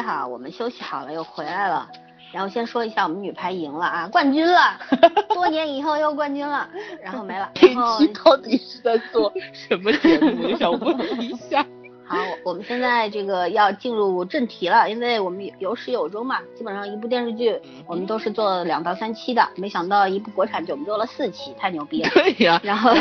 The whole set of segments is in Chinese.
好，我们休息好了又回来了。然后先说一下，我们女排赢了啊，冠军了，多年以后又冠军了。然后没了。这期到底是在做 什么节目？想问一下。好，我们现在这个要进入正题了，因为我们有始有终嘛，基本上一部电视剧我们都是做两到三期的，没想到一部国产剧我们做了四期，太牛逼了。对呀。然后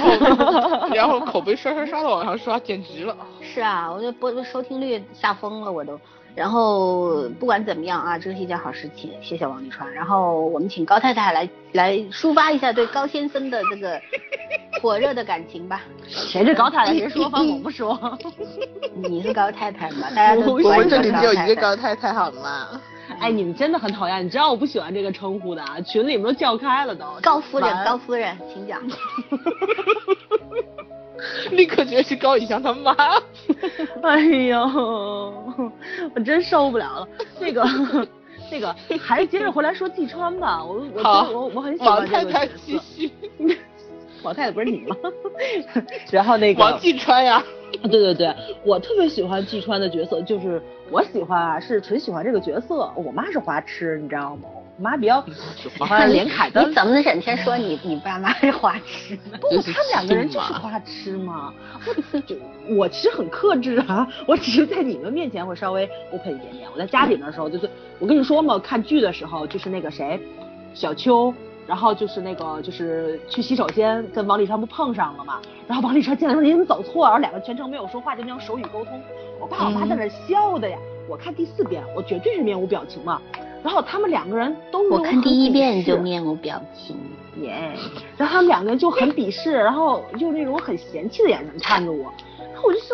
然后口碑刷刷刷的往上刷，简直了。是啊，我就播收听率吓疯了，我都。然后不管怎么样啊，这是一件好事情，谢谢王沥川。然后我们请高太太来来抒发一下对高先生的这个火热的感情吧。谁是高太太？谁说？方我不说。你是高太太吗？大家都我们这里只有一个高太太，好吗？哎，你们真的很讨厌，你知道我不喜欢这个称呼的啊，群里面都叫开了都。高夫人，高夫人，请讲。立刻觉得是高以翔他妈。哎呦，我真受不了了。那个，那个，还是接着回来说季川吧。我我我我很喜欢这个角色。老太太不是你吗？然后那个王季川呀。对对对，我特别喜欢季川的角色，就是我喜欢啊，是纯喜欢这个角色。我妈是花痴，你知道吗？我妈比较喜欢连凯的。你怎么能整天说你你爸妈是花痴？不，他们两个人就是花痴嘛。我其实很克制啊，我只是在你们面前会稍微 open 一点点。我在家里的时候就是，我跟你说嘛，看剧的时候就是那个谁，小秋。然后就是那个，就是去洗手间跟王沥川不碰上了嘛。然后王沥川进来说你怎么走错？然后两个全程没有说话，就那种手语沟通。我爸我妈在那笑的呀。我看第四遍，我绝对是面无表情嘛。然后他们两个人都我看第一遍就面无表情耶。然后他们两个人就很鄙视，然后用那种很嫌弃的眼神看着我。然后我就是。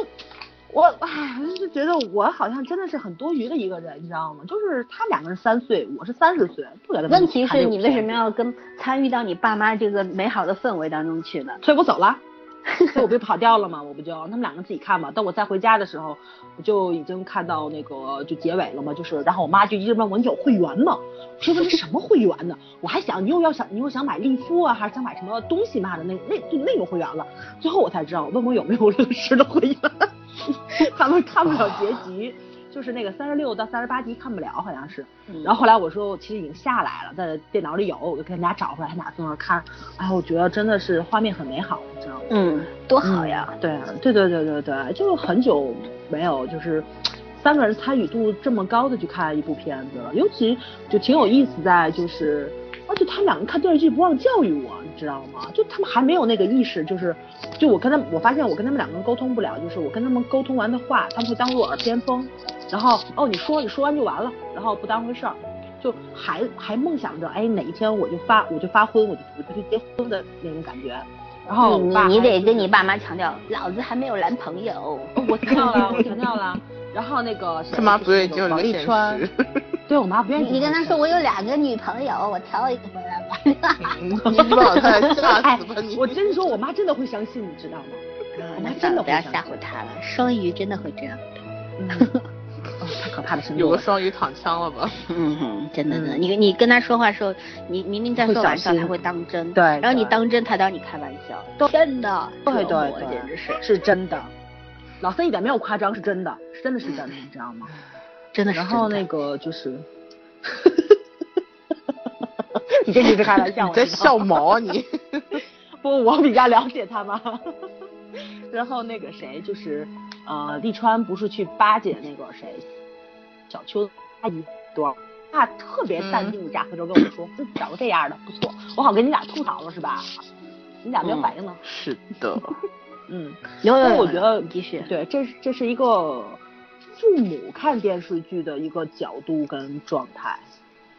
我哎，就觉得我好像真的是很多余的一个人，你知道吗？就是他两个人三岁，我是三十岁，问题是你为什么要跟参与到你爸妈这个美好的氛围当中去呢？所以我走了，所以我不跑掉了吗？我不就他们两个自己看嘛。等我再回家的时候，我就已经看到那个就结尾了嘛。就是然后我妈就一直问我你有会员吗？我说这是什么会员呢？我还想你又要想你又想买利夫啊，还是想买什么东西嘛的那那就那种会员了。最后我才知道，问我有没有乐视的会员。他们看不了结局，就是那个三十六到三十八集看不了，好像是。然后后来我说，我其实已经下来了，在电脑里有，我就给他们俩找回来，他俩在那看。哎，我觉得真的是画面很美好，你知道吗？嗯，多好呀！对，对对对对对，就很久没有就是三个人参与度这么高的去看一部片子了，尤其就挺有意思在就是，而且他们两个看电视剧不忘教育我。你知道吗？就他们还没有那个意识，就是，就我跟他们，我发现我跟他们两个人沟通不了，就是我跟他们沟通完的话，他们会当做耳边风，然后哦你说你说完就完了，然后不当回事儿，就还还梦想着哎哪一天我就发我就发婚我就我就去结婚的那种感觉，然后你你得跟你爸妈强调，老子还没有男朋友，我强调了我强调了，然后那个他妈不愿意接王沥川，对我妈不愿意，你跟他说我有两个女朋友，我挑一个回来吧。你把他吓死吧你！我真说，我妈真的会相信，你知道吗？我妈真的不要吓唬她了，双鱼真的会这样。太可怕的星座。有个双鱼躺枪了吧？嗯哼，真的呢。你你跟他说话时候，你明明在说玩笑，他会当真。对。然后你当真，他当你开玩笑。真的。对对对，简直是是真的。老三一点没有夸张，是真的，真的是真的，你知道吗？真的是。然后那个就是。你这你是开玩笑，你在笑毛啊你？不，我比较了解他嘛。然后那个谁，就是呃，利川不是去巴结那个谁，小邱阿姨多，他特别淡定的驾车之后跟我说，嗯，找个这样的不错，我好跟你俩吐槽了是吧？你俩没有反应呢？是的。嗯，因为我觉得继续，对，这是这是一个父母看电视剧的一个角度跟状态。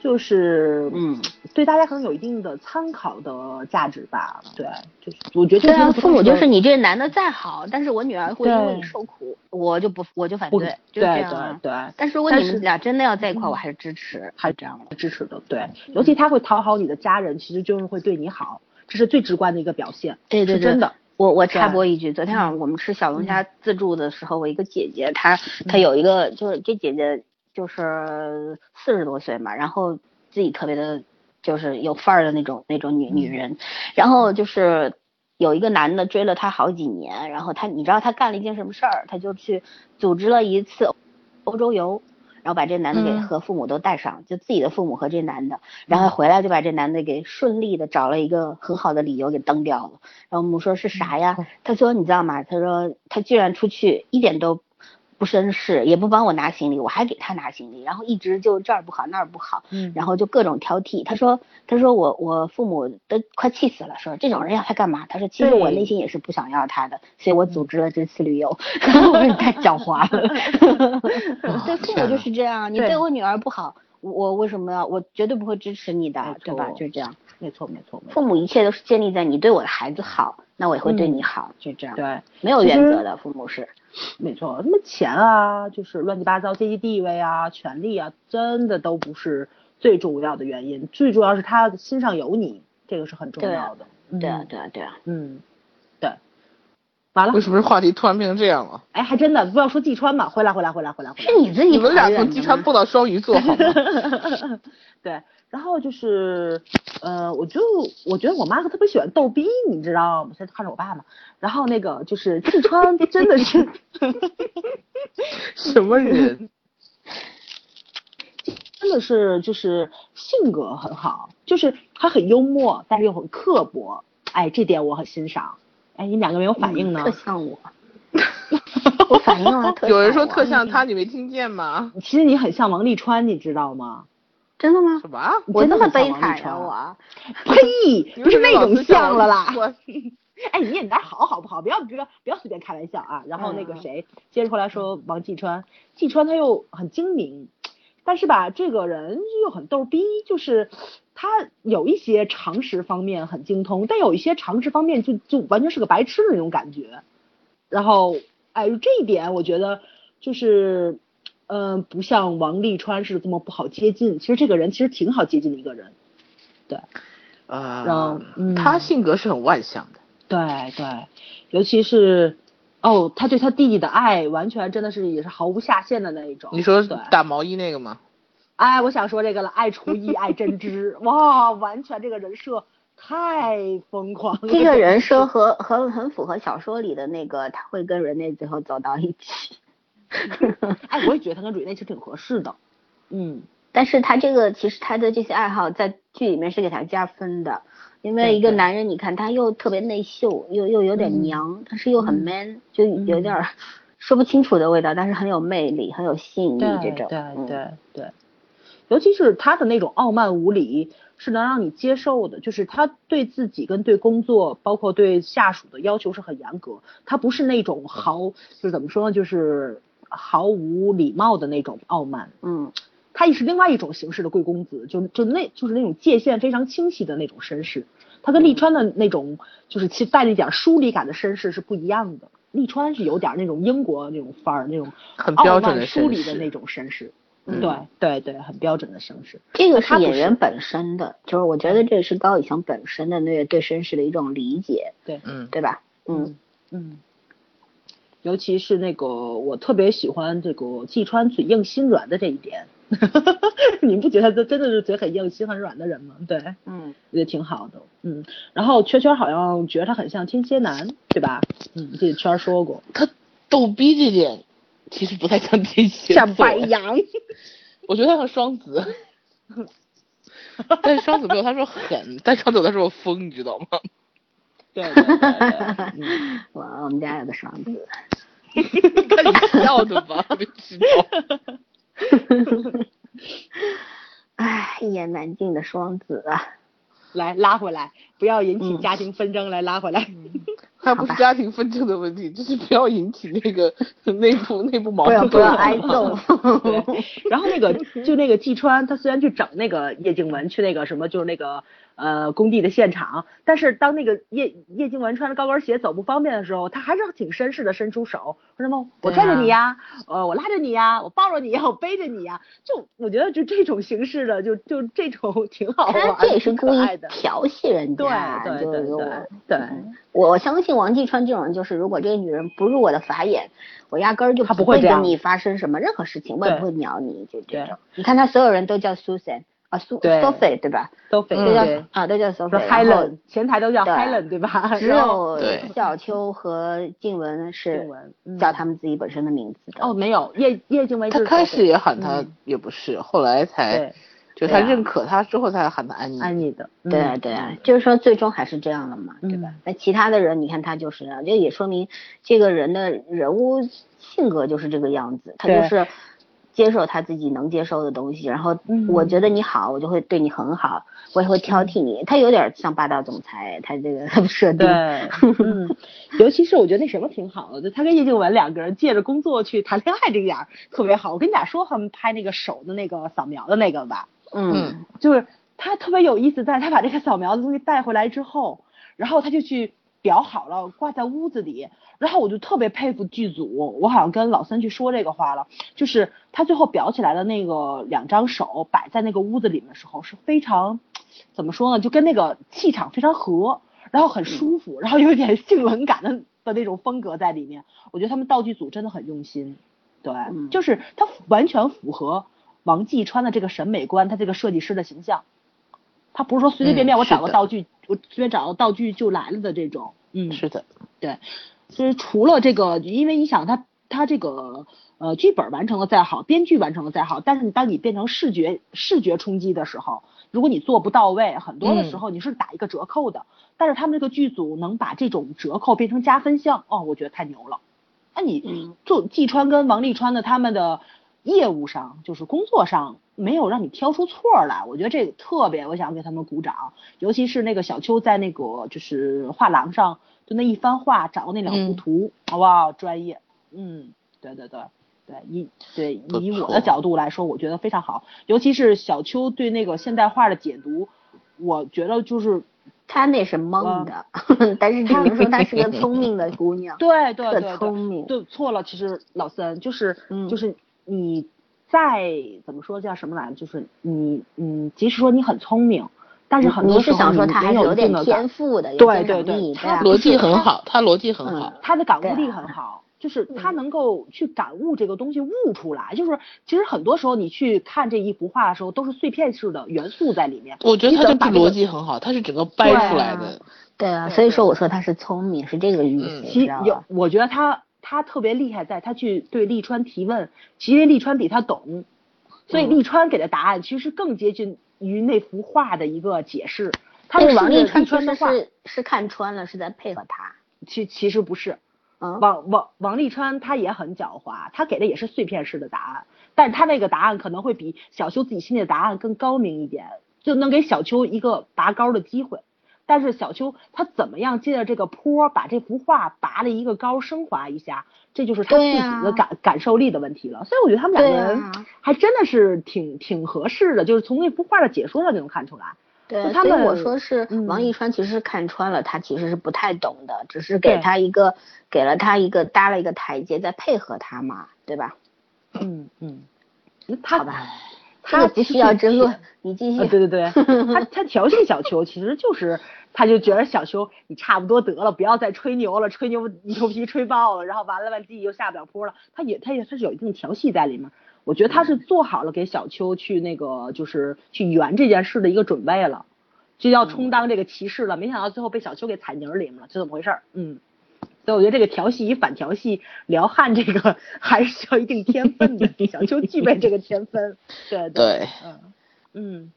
就是嗯，对大家可能有一定的参考的价值吧。对，就是我觉得。对啊，父母就是你这男的再好，但是我女儿会因为你受苦，我就不我就反对，就这样。对对对。但是如果你们俩真的要在一块，我还是支持，还是这样的支持的。对，尤其他会讨好你的家人，其实就是会对你好，这是最直观的一个表现。对对对。真的。我我插播一句，昨天晚上我们吃小龙虾自助的时候，我一个姐姐，她她有一个就是这姐姐。就是四十多岁嘛，然后自己特别的，就是有范儿的那种那种女女人，然后就是有一个男的追了她好几年，然后她你知道她干了一件什么事儿？她就去组织了一次欧洲游，然后把这男的给嗯和父母都带上，就自己的父母和这男的，然后回来就把这男的给顺利的找了一个很好的理由给蹬掉了。然后我们说是啥呀？他说你知道吗？他说他居然出去一点都不绅士，也不帮我拿行李，我还给他拿行李，然后一直就这儿不好那儿不好，嗯然后就各种挑剔。他说他说我我父母都快气死了，说这种人要他干嘛？他说其实我内心也是不想要他的，所以我组织了这次旅游。我说你太狡猾了，对父母就是这样，你对对我女儿不好，我我为什么要？我绝对不会支持你的，对吧？错就这样。没错没错没错，父母一切都是建立在你对我的孩子好，那我也会对嗯你好，就这样，对。没有原则的父母是。没错，什么钱啊，就是乱七八糟阶级地位啊、权利啊，真的都不是最重要的原因，最主要是他心上有你，这个是很重要的。对啊嗯，对啊，对啊。嗯，对。完了为，什么这话题突然变成这样了？哎，还真的不要说季川嘛，回来回来回来回来回来。是你自己你们俩从季川吗蹦到双鱼座好吗？对，然后就是，呃，我就我觉得我妈特别喜欢逗逼，你知道吗？现在看着我爸嘛，然后那个就是志川真的是，什么人？真的是就是性格很好，就是他很幽默，但是又很刻薄，哎，这点我很欣赏。哎，你们两个没有反应呢？嗯特像我。我反应了，特有人说特像他，你没听见吗？其实你很像王沥川，你知道吗？真的吗什？么？我那么悲惨呀、王沥川我。呸，不是那种像了啦。我 哎，你演点好好不好？不要不要不要随便开玩笑啊！然后那个嗯谁，接着后来说王继川，继川他又很精明，但是吧，这个人又很逗逼，就是他有一些常识方面很精通，但有一些常识方面就就完全是个白痴的那种感觉。然后，哎，这一点我觉得就是，嗯、不像王沥川是这么不好接近。其实这个人其实挺好接近的一个人。对。嗯他性格是很外向的。对对，尤其是哦，他对他弟弟的爱，完全真的是也是毫无下限的那一种。你说，打毛衣那个吗？哎，我想说这个了，爱厨艺，爱针织，哇，完全这个人设太疯狂了。这个人 设和和很符合小说里的那个，他会跟人类最后走到一起。哎，我也觉得他跟蕊内其实挺合适的。嗯，但是他这个其实他的这些爱好在剧里面是给他加分的，因为一个男人，你看他又特别内秀，又又有点嗯娘，但是又很嗯 man，就有点儿说不清楚的味道，但是很有魅力，很有吸引力这种。对对对，尤其是他的那种傲慢无礼，是能让你接受的。就是他对自己跟对工作，包括对下属的要求是很严格，他不是那种豪就是怎么说呢，就是毫无礼貌的那种傲慢。嗯，他也是另外一种形式的贵公子，就就那就是那种界限非常清晰的那种绅士。他跟利川的那种就是其实带了一点疏离感的绅士是不一样的。利川是有点那种英国那种范儿，那种很标准的疏离的那种绅士。嗯对对对，很标准的绅士。这个是是演员本身的，就是我觉得这是高以翔本身的那个对绅士的一种理解，对，嗯，对吧？嗯，嗯，尤其是那个我特别喜欢这个季川嘴硬心软的这一点。你不觉得他真的是嘴很硬、心很软的人吗？对，嗯，也挺好的。嗯，然后圈圈好像觉得他很像天蝎男，对吧？嗯，这圈儿说过。他逗逼这点其实不太像天 蝎，像白羊。我觉得他像双子，但是双子没有他说狠，但双子有他说疯，你知道吗？对对对对，嗯，我我们家有个双子，看你笑的吧，没知道。唉，一言难尽的双子啊。来拉回来，不要引起嗯家庭纷争，来拉回来。还不是家庭纷争的问题，就是不要引起那个 内部内部矛盾。不要不要挨揍。然后那个就那个季川，他虽然去整那个叶静文去那个什么，就是那个呃工地的现场，但是当那个叶叶静文穿着高跟鞋走不方便的时候，他还是挺绅士的，伸出手说什么我拽着你呀，呃我拉着你呀，我抱着你呀，我背着你呀，就我觉得就这种形式的，就就这种挺好玩的，他这也是故意的。调戏人家，对就是我对对对，我我相信王继川这种人，就是如果这个女人不入我的法眼，我压根儿就他不会跟你发生什么任何事情，我也对不会鸟你，就这对种。你看他所有人都叫 Susan，啊苏对 Sophie 对吧？都非嗯都叫对，啊都叫说 Sophie，Helen，前台都叫对 Helen 对吧？只有 小秋和静雯是静雯嗯叫他们自己本身的名字的。哦没有叶叶静雯就是他开始也喊他嗯也不是，后来才就他认可他之后才喊他安妮。安妮的，嗯对啊对啊，就是说最终还是这样了嘛，对吧嗯？那其他的人，你看他就是这样，这也说明这个人的人物性格就是这个样子，他就是接受他自己能接受的东西，然后嗯我觉得你好，我就会对你很好，我也会挑剔你。他有点像霸道总裁，他这个 设定。对，嗯，尤其是我觉得那什么挺好的，就他跟叶静文两个人借着工作去谈恋爱这个点儿特别好。我跟你俩说，他们拍那个手的那个扫描的那个吧，嗯就是他特别有意思，在他把这个扫描的东西带回来之后，然后他就去裱好了，挂在屋子里。然后我就特别佩服剧组，我好像跟老三去说这个话了，就是他最后裱起来的那个两张手摆在那个屋子里面的时候是非常，怎么说呢，就跟那个气场非常合，然后很舒服，然后有一点性冷感的的那种风格在里面。我觉得他们道具组真的很用心，对，嗯就是他完全符合王继川的这个审美观，他这个设计师的形象。他不是说随随便便我找个道具，我随便找个道具就来了的这种，嗯，是的，对，就是除了这个，因为你想他他这个呃剧本完成的再好，编剧完成的再好，但是当你变成视觉视觉冲击的时候，如果你做不到位，很多的时候你是打一个折扣的。但是他们这个剧组能把这种折扣变成加分项，哦，我觉得太牛了。那你嗯做季川跟王沥川的他们的业务上，就是工作上没有让你挑出错儿来，我觉得这个特别，我想给他们鼓掌。尤其是那个小秋在那个就是画廊上，就那一番话掌握那两幅嗯图，哇，专业，嗯，对对对。对，以对以我的角度来说，我觉得非常好，尤其是小秋对那个现代化的解读，我觉得就是他那是蒙的，但是只能说她是个聪明的姑 娘。对对对对，聪明对错了。其实老三就是、嗯就是你再怎么说叫什么来着？就是你嗯，即使说你很聪明，但是很多你是时候你想说他还是有有点天赋的，有对对对他逻辑很好，他逻辑很嗯好。他的感悟力很好，就是他能够去感悟这个东西悟出来。就是其实很多时候你去看这一幅画的时候，都是碎片式的元素在里面。我觉得他这个逻辑很好，他是整个掰出来的。对啊，所以说我说他是聪明，是这个意思，其道吧？，我觉得他他特别厉害，在他去对利川提问，其实利川比他懂，所以嗯利川给的答案其实更接近于那幅画的一个解释。他但是是顺着利王沥川的画，是是看穿了，是在配合他。其其实不是，嗯，王王王沥川他也很狡猾，他给的也是碎片式的答案，但是他那个答案可能会比小秋自己心里的答案更高明一点，就能给小秋一个拔高的机会。但是小秋他怎么样借着这个坡把这幅画拔了一个高，升华一下，这就是他自己的感、感受力的问题了。所以我觉得他们两个人还真的是挺挺合适的，就是从那幅画的解说上就能看出来。对，他们所以我说是嗯王一川其实是看穿了，他其实是不太懂的，只是给他一个给了他一个搭了一个台阶，在配合他嘛，对吧？嗯嗯，他好吧，他不需要争论啊，你继续。对对对，他他调戏小秋，其实就是他就觉得小秋你差不多得了，不要再吹牛了，吹牛 牛皮吹爆了，然后完了完自己又下不了坡了。他也他也他是有一定调戏在里面。我觉得他是做好了给小秋去那个就是去圆这件事的一个准备了，就要充当这个骑士了。没想到最后被小秋给踩泥儿里面了，这怎么回事儿？嗯。所以我觉得这个调戏与反调戏，撩汉这个还是需要一定天分的。小秋具备这个天分，对对，嗯嗯，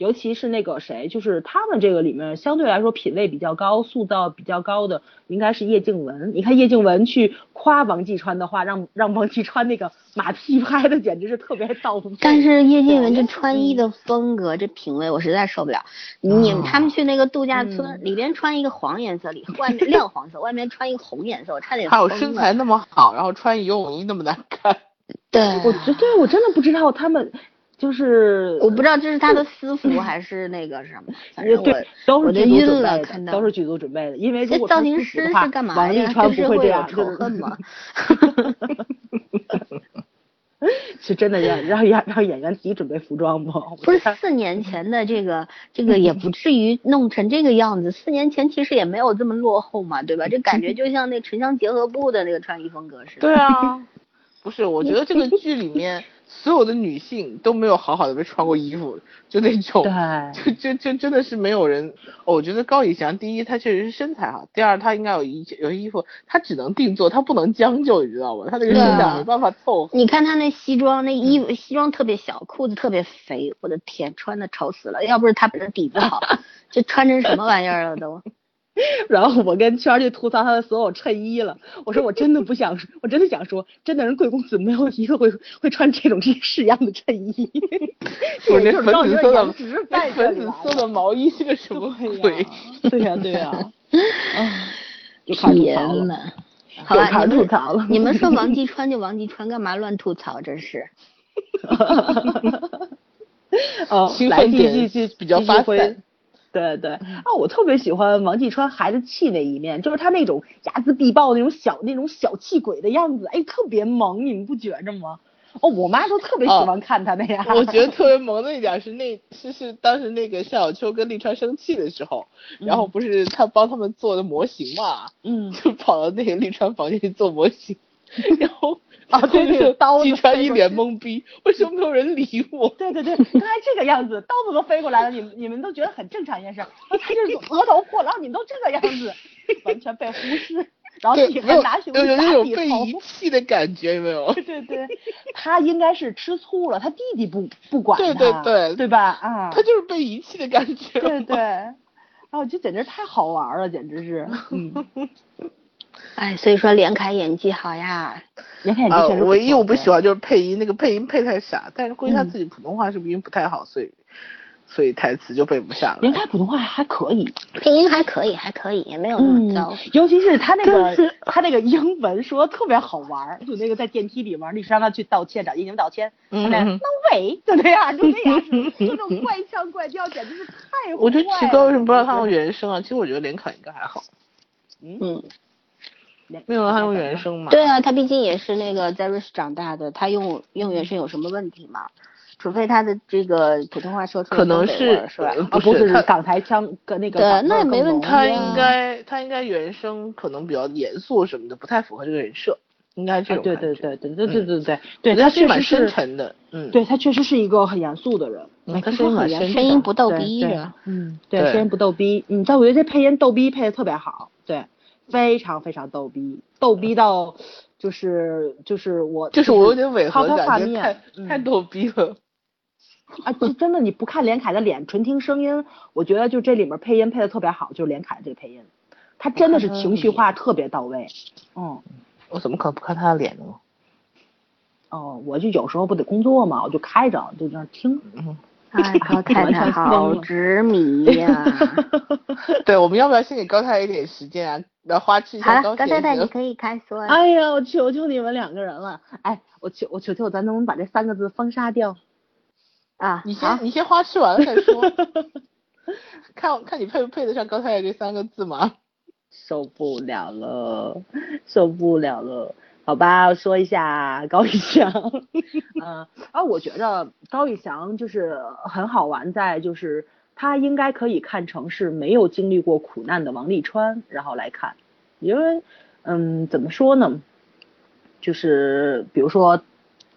尤其是那个谁，就是他们这个里面相对来说品位比较高、塑造比较高的，应该是叶静文。你看叶静文去夸王继川的话，让让王继川那个马屁拍的简直是特别到位。但是叶静文这穿衣的风格，这品味我实在受不了。你们他们去那个度假村，嗯里边穿一个黄颜色，里外面亮黄色，外面穿一个红颜色，我差点还有身材那么好，然后穿游泳衣那么难看。对，我觉对我真的不知道他们就是我不知道这是他的私服还是那个什么，反正我对，都是我就剧组晕了，看到都是剧组准备的。因为如这造型师是干嘛？王沥川就是会有不会这样，仇恨吗？是真的让让让让演员自己准备服装吗？不是四年前的这个这个也不至于弄成这个样子，四年前其实也没有这么落后嘛，对吧？这感觉就像那城乡结合部的那个穿衣风格似的。对啊，不是，我觉得这个剧里面所有的女性都没有好好的被穿过衣服，就那种，对，就就就真的是没有人。哦我觉得高以翔，第一他确实是身材好，第二他应该有一有衣服，他只能定做，他不能将就，你知道吗？他那个身材没办法凑合。你看他那西装，那衣服西装特别小，裤子特别肥，我的天，穿的丑死了。要不是他本身底子好，这穿成什么玩意儿了都？然后我跟圈儿就吐槽他的所有衬衣了。我说我真的不想，我真的想说，真的人贵公子没有一个会会穿这种这式样的衬衣。我那粉紫色的颜值那在这里来粉紫色的毛衣是个什么鬼？对呀对呀，哎，就开始吐槽了。好吧，又开始你们吐槽了你们说王继川就王继川，干嘛乱吐槽？真是。哦，兴来点比较发散对对啊，我特别喜欢王继川孩子气那一面，就是他那种睚眦必报那种小那种小气鬼的样子，哎，特别萌，你们不觉着吗？哦，我妈都特别喜欢看他那样。我觉得 特别萌的一点是那是是当时那个夏小秋跟立川生气的时候，然后不是他帮他们做的模型嘛，嗯，就跑到那个立川房间去做模型，然后啊对对就是刀子季川一脸懵逼，为什么没有人理我？对 对对，刚才这个样子，刀子都飞过来了，你们你们都觉得很正常一件事，他就是额头破了，然后你们都这个样子，完全被忽视，然后自己对，没有还拿胸有有那打底头种被遗。弃的感觉，有没有？对对对，他应该是吃醋了，他弟弟不不管他，对对对对吧？啊，他就是被遗弃的感觉。对对，啊，这简直太好玩了，简直是，嗯，哎，所以说连凯演技好呀。连看眼啊睛确实，唯一我不喜欢就是配音，那个配音配太傻，但是估计他嗯自己普通话是不是音不太好，所以所以台词就背不下了。连凯普通话还可以，配音还可以，还可以，也没有那么嗯糟。，尤其是他那个 他那个英文说的特别好玩儿，就那个在电梯里面，律师让他去道歉，找叶宁道歉，他嗯 no way 就那样，就那样式，就那 种怪腔怪调，简直是太我就奇坏怪为什么不让了他用原声啊？其实我觉得连凯应该还好，嗯，没有他用原声嘛。对啊，他毕竟也是那个在瑞士长大的，他用用原声有什么问题吗？除非他的这个普通话说出来可能是是吧？不是港台腔跟那个那也没问题啊他应该他应该原声可能比较严肃什么的，不太符合这个人设，应该这啊对。对对对对对嗯对对对，他他确实是蛮深，沉的，嗯，对他确实是一个很严肃的人。嗯，声音蛮深沉说很严肃声音不逗逼对。嗯，对，声音不逗逼，嗯，但我觉得这配音逗逼配的特别好，对，非常非常逗逼，逗逼到就是就是我就是我有点违抛和感，觉太逗逼了。啊，就真的你不看连凯的脸，纯听声音，我觉得就这里面配音配的特别好，就是连凯这个配音，他真的是情绪化特别到位，嗯。我怎么可能不看他的脸呢？哦，我就有时候不得工作嘛，我就开着就在那听。嗯，哎，高太完太好执迷呀！对，我们要不要先给高太太一点时间啊？来花痴一，下高高太太，你可以开说 了。哎呀，我求求你们两个人了！哎，我求我求求咱能不能把这三个字封杀掉？啊，你先你先花痴完了再说，看看你配不配得上高太太这三个字吗？受不了了，受不了了。好吧，说一下高以翔，嗯啊，我觉得高以翔就是很好玩在就是他应该可以看成是没有经历过苦难的王沥川，然后来看，因为嗯怎么说呢，就是比如说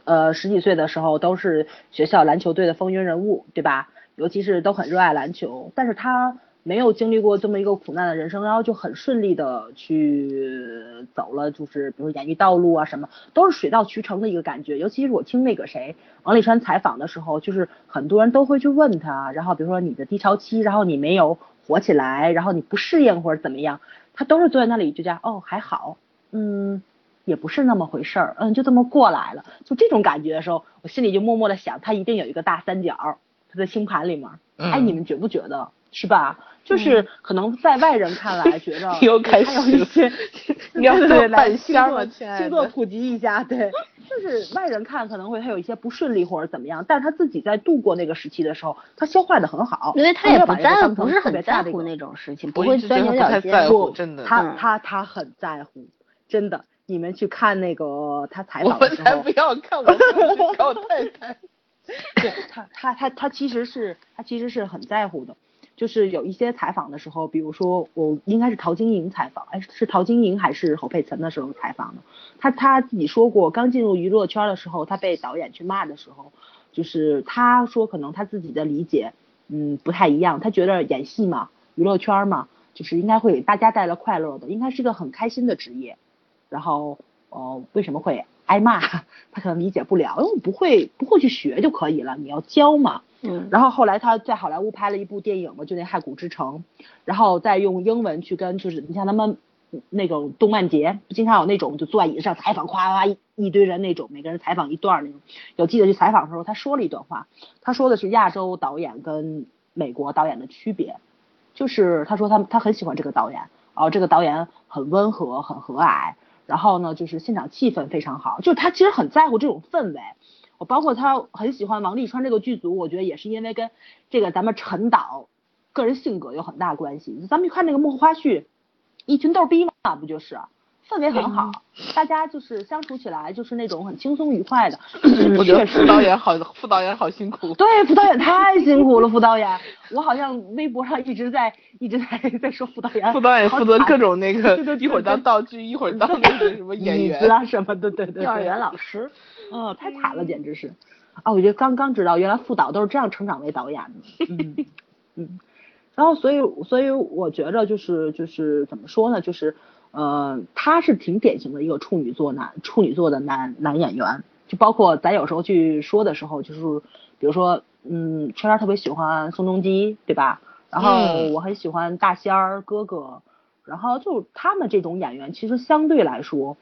呃十几岁的时候都是学校篮球队的风云人物，对吧？尤其是都很热爱篮球，但是他没有经历过这么一个苦难的人生，然后就很顺利的去走了，就是比如演艺道路啊什么，都是水到渠成的一个感觉。尤其是我听那个谁王沥川采访的时候，就是很多人都会去问他，然后比如说你的低潮期，然后你没有火起来，然后你不适应或者怎么样，他都是坐在那里就讲哦还好，嗯。也不是那么回事儿，嗯，就这么过来了，就这种感觉的时候，我心里就默默的想，他一定有一个大三角，他的星盘里面，哎，嗯你们觉不觉得？是吧？就是可能在外人看来 觉得又开还有一些，你要对来半星座星座普及一下，对，就是外人看可能会他有一些不顺利或者怎么样，但是他自己在度过那个时期的时候，他消化的很好，因为他也不在，当成特不是很在乎那种事情，我不会钻牛角尖。他不太在乎不真的他嗯他他很在乎，真的。你们去看那个他采我访的时候们才不，要看，我们是高太太。对他他他他其实是他其实是很在乎的。就是有一些采访的时候，比如说我应该是陶晶莹采访，哎，是陶晶莹还是侯佩岑的时候采访的，他他自己说过，刚进入娱乐圈的时候，他被导演去骂的时候，就是他说可能他自己的理解，嗯，不太一样，他觉得演戏嘛，娱乐圈嘛，就是应该会给大家带来快乐的，应该是个很开心的职业，然后哦，为什么会挨骂？他可能理解不了，因为我不会不会去学就可以了，你要教嘛。嗯，然后后来他在好莱坞拍了一部电影嘛，就那《骸骨之城》，然后再用英文去跟就是你像他们那种动漫节，经常有那种就坐在椅子上采访，夸夸一一堆人那种，每个人采访一段那种。有记得去采访的时候，他说了一段话，他说的是亚洲导演跟美国导演的区别，就是他说他他很喜欢这个导演，哦，这个导演很温和，很和蔼，然后呢就是现场气氛非常好，就是他其实很在乎这种氛围。我包括他很喜欢王沥川这个剧组，我觉得也是因为跟这个咱们陈导个人性格有很大关系。咱们看那个幕后花絮，一群逗逼嘛，不就是氛围很好，大家就是相处起来就是那种很轻松愉快的。我觉得副导演好，副导演好辛苦。对，副导演太辛苦了，副导演，我好像微博上一直在一直在在说副导演。副导演负责各种那个，一会儿当道具，一会儿当那个什么演员啊什么的，对对。幼儿园老师。嗯，太惨了，简直是啊！我觉得刚刚知道，原来副导都是这样成长为导演的。嗯嗯，然后所以所以我觉着就是就是怎么说呢？就是呃，他是挺典型的一个处女座男处女座的男男演员。就包括咱有时候去说的时候，就是比如说嗯，圈圈特别喜欢宋仲基，对吧？然后我很喜欢大仙儿哥哥，然后就他们这种演员，其实相对来说。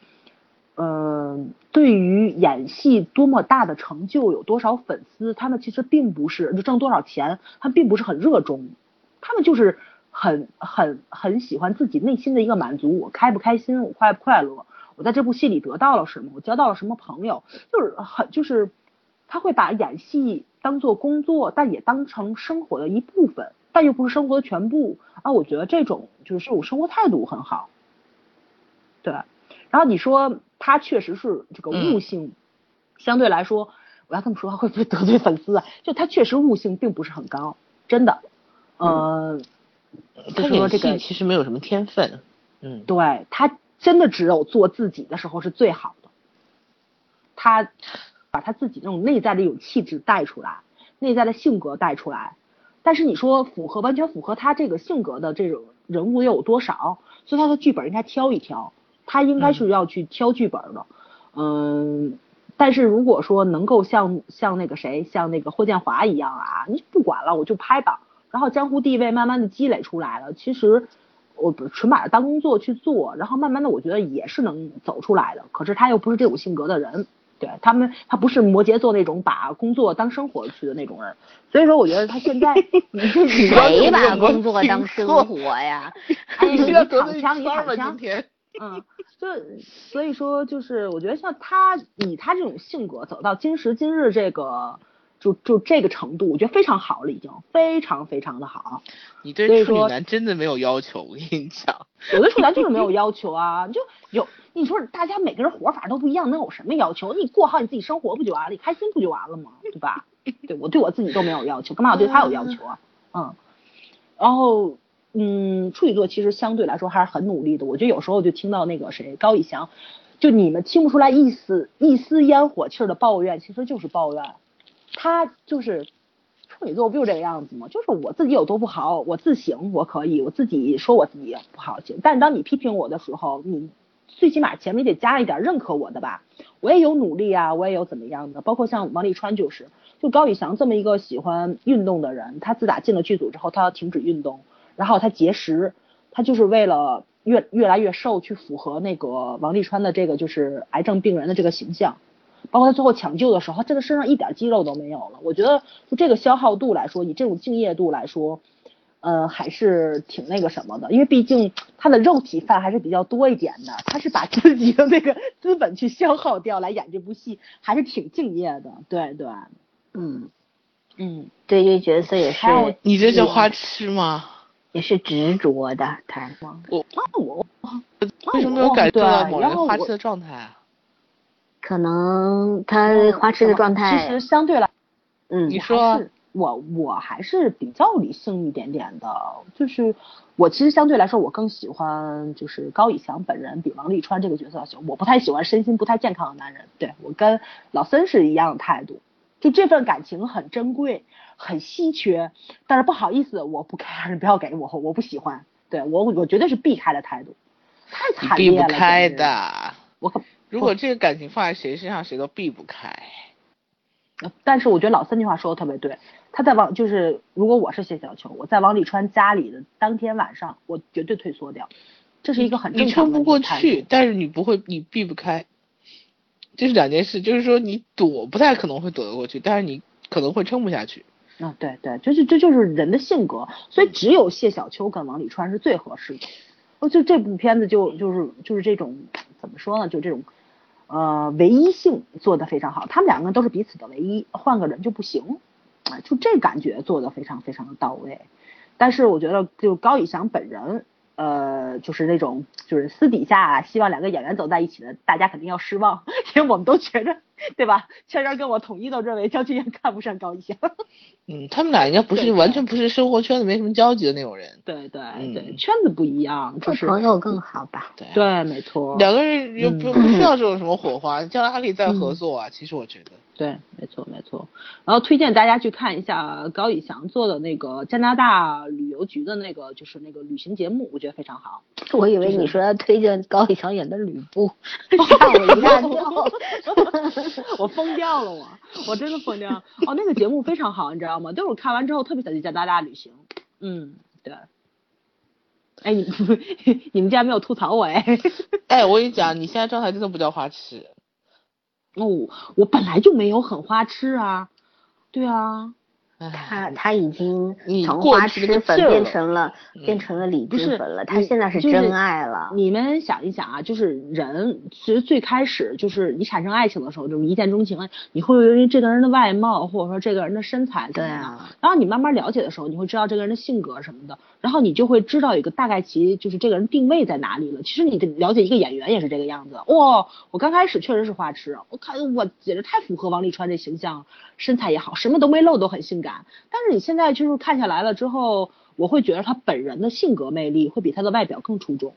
嗯，对于演戏多么大的成就，有多少粉丝，他们其实并不是就挣多少钱，他并不是很热衷，他们就是很很很喜欢自己内心的一个满足，我开不开心，我快不快乐，我在这部戏里得到了什么，我交到了什么朋友，就是很就是他会把演戏当做工作，但也当成生活的一部分，但又不是生活的全部啊，我觉得这种就是这种生活态度很好，对，然后你说。他确实是这个悟性，相对来说，我要这么说会不会得罪粉丝啊？就他确实悟性并不是很高，真的。呃，他说这个其实没有什么天分。嗯，对他真的只有做自己的时候是最好的。他把他自己那种内在的一种气质带出来，内在的性格带出来。但是你说符合完全符合他这个性格的这种人物又有多少？所以他的剧本应该挑一挑。他应该是要去挑剧本的，嗯，但是如果说能够像像那个谁，像那个霍建华一样啊，你不管了，我就拍吧，然后江湖地位慢慢的积累出来了，其实我不纯把它当工作去做，然后慢慢的我觉得也是能走出来的。可是他又不是这种性格的人，对他们，他不是摩羯座那种把工作当生活去的那种人，所以说我觉得他现在 谁把工作当生活呀？你躺枪，你躺枪。嗯，就所以说，就是我觉得像他以他这种性格走到今时今日这个就就这个程度，我觉得非常好了，已经非常非常的好。你对处女男真的没有要求，我跟你讲，有的处女男就是没有要求啊，就有你说大家每个人活法都不一样，能有什么要求？你过好你自己生活不就完了？你开心不就完了吗？对吧？对我对我自己都没有要求，干嘛要对他有要求啊？嗯，然后。嗯，处女座其实相对来说还是很努力的。我觉得有时候就听到那个谁高以翔，就你们听不出来一丝一丝烟火气的抱怨，其实就是抱怨。他就是处女座不就这个样子吗？就是我自己有多不好，我自省我可以，我自己说我自己不好行。但当你批评我的时候，你最起码前面得加一点认可我的吧。我也有努力啊，我也有怎么样的。包括像王沥川就是，就高以翔这么一个喜欢运动的人，他自打进了剧组之后，他要停止运动。然后他节食，他就是为了越越来越瘦，去符合那个王沥川的这个就是癌症病人的这个形象。包括他最后抢救的时候，他这个身上一点肌肉都没有了。我觉得就这个消耗度来说，以这种敬业度来说，呃，还是挺那个什么的。因为毕竟他的肉体饭还是比较多一点的，他是把自己的那个资本去消耗掉来演这部戏，还是挺敬业的。对对，嗯嗯，对这个角色也是。你这叫花痴吗？也是执着的，他我我为什么没有感受到某人花痴的状态啊？可能他花痴的状态，其实相对来，嗯，你说我我还是比较理性一点点的，就是我其实相对来说我更喜欢就是高以翔本人比王沥川这个角色要喜欢，我不太喜欢身心不太健康的男人，对我跟老森是一样的态度，就这份感情很珍贵，很稀缺，但是不好意思，我不 care，你不要给我，我不喜欢，对我我绝对是避开的态度，太惨避烈了，不开，的。我可如果这个感情放在谁身上，谁都避不开。但是我觉得老三句话说的特别对，他在往就是如果我是谢小秋，我在王沥川家里的当天晚上，我绝对退缩掉，这是一个很正你常不过去，但是你不会，你避不开，这是两件事。就是说你躲不太可能会躲得过去，但是你可能会撑不下去。啊，对对，就是这就是人的性格，所以只有谢小秋跟王沥川是最合适的。哦，就这部片子就就是就是这种怎么说呢，就这种呃唯一性做得非常好，他们两个人都是彼此的唯一，换个人就不行，啊，就这感觉做得非常非常的到位。但是我觉得就高以翔本人，呃，就是那种就是私底下希望两个演员走在一起的，大家肯定要失望，因为我们都觉着，对吧？圈圈跟我统一都认为焦俊艳看不上高以翔。嗯，他们俩应该不是完全不是生活圈子没什么交集的那种人。对对嗯对，圈子不一样，就是做朋友更好吧？对啊对，没错，两个人又不嗯不需要这种什么 火花，将来还可以再合作啊。其实我觉得，对，没错没错。然后推荐大家去看一下高以翔做的那个加拿大旅游局的那个，就是那个旅行节目，我觉得非常好。我以为你说要推荐高以翔演的吕布，吓我一大跳。我疯掉了我，我真的疯掉了。哦，那个节目非常好，你知道吗？就是我看完之后特别想去加拿大旅行。嗯，对。哎，你 你们竟然没有吐槽我哎？哎，我跟你讲，你现在状态真的不叫花痴。哦，我本来就没有很花痴啊。对啊，哎，他他已经你从花痴粉变成了嗯变成了理智粉了，他现在是真爱了。你们想一想啊，就是人其实最开始就是你产生爱情的时候，就是一见钟情，你会由于这个人的外貌或者说这个人的身材怎么样，对啊，然后你慢慢了解的时候，你会知道这个人的性格什么的，然后你就会知道一个大概其就是这个人定位在哪里了。其实你的了解一个演员也是这个样子。哇，我刚开始确实是花痴，我看我简直太符合王沥川这形象，身材也好，什么都没露，都很性感。但是你现在就是看下来了之后，我会觉得他本人的性格魅力会比他的外表更出众。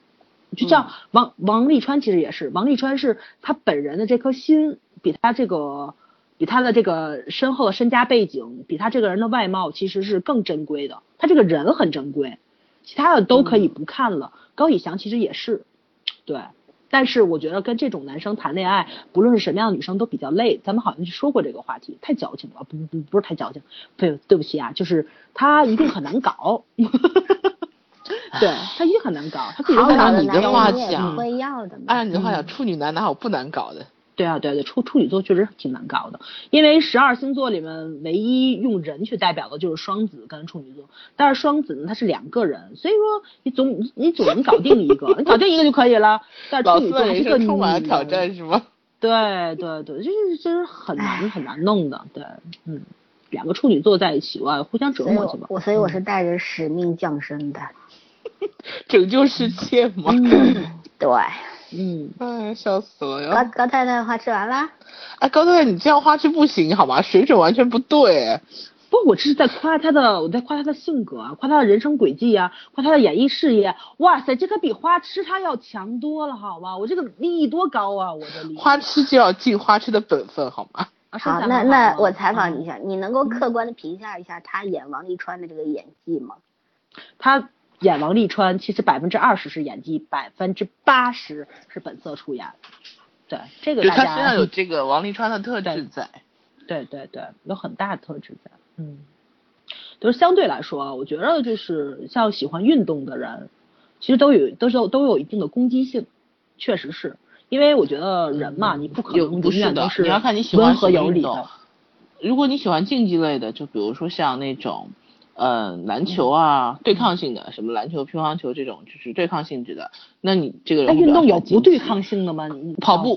就像王王沥川其实也是，王沥川是他本人的这颗心比他这个比他的这个身后的身家背景，比他这个人的外貌其实是更珍贵的。他这个人很珍贵，其他的都可以不看了。高以翔其实也是，对。但是我觉得跟这种男生谈恋爱，不论是什么样的女生都比较累。咱们好像就说过这个话题，太矫情了，不不不是太矫情，对对不起啊，就是他一定很难搞。对他一定很难搞，他自己都好很难你的话讲。按你的话讲，处女男哪有不难搞的？对啊，对对，处处女座确实挺难搞的，因为十二星座里面唯一用人去代表的就是双子跟处女座，但是双子呢它是两个人，所以说你总你总能搞定一个，你搞定一个就可以了。但是处女座还是个女充满了挑战是吗？对对对，就是就是很难很难弄的，对，嗯，两个处女座在一起哇，互相折磨去吧。我我所以我是带着使命降生的。拯救世界吗？对，嗯，哎，笑死了高呀！高太太的话吃完啦。哎，高太太，你这样花痴不行好吗？水准完全不对。不，我这是在夸他的，我在夸他的性格啊，夸他的人生轨迹啊，夸他的演艺事业。哇塞，这可比花痴他要强多了，好吗？我这个利益多高啊，我的利益。花痴就要尽花痴的本分好吗？啊好，那那我采访你一嗯下，你能够客观的评价一下他演王沥川的这个演技吗？他演王沥川，其实百分之二十是演技，百分之八十是本色出演。对，这个大家他身上有这个王沥川的特质在。对对对，有很大的特质在。嗯，就是相对来说，我觉得就是像喜欢运动的人，其实都有都是都有一定的攻击性，确实是因为我觉得人嘛，你不可能不是的，远都是你要看你喜欢温和有礼的。。如果你喜欢竞技类的，就比如说像那种，呃，篮球啊，对抗性的，什么篮球、乒乓球这种，就是对抗性质的，那你这个人那运动有不对抗性的吗？你跑步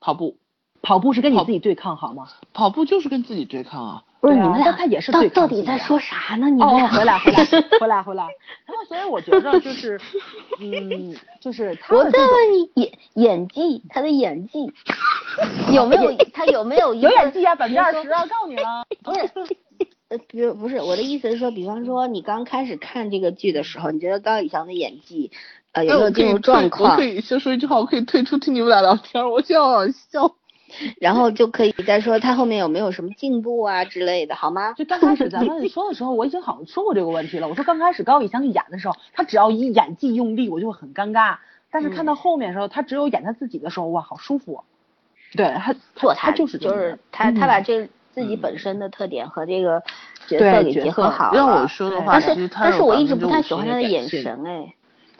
跑步，跑步是跟你自己对抗好吗？跑步就是跟自己对抗啊。不是你们俩，但他也是到对到底在说啥呢？你们哦，俩回来回来 回来回来。然后所以我觉得就是，嗯，就是他我在问你演演技，他的演技 有没有他有没有有演技啊，百分之二十啊，告诉你了。不是，呃，比如不是我的意思是说，比方说你刚开始看这个剧的时候，你觉得高以翔的演技呃有没有进入状况？我可以先说一句话，我可以退出听你们俩聊天，我现在好笑。然后就可以再说他后面有没有什么进步啊之类的，好吗？就刚开始咱们说的时候，我已经好像说过这个问题了。我说刚开始高以翔演的时候，他只要一演技用力，我就会很尴尬。但是看到后面的时候，他只有演他自己的时候，哇，好舒服。对他做他就是就是他他把这自己本身的特点和这个角色给结合好了。让我说的话，但是但是我一直不太喜欢他的眼神哎。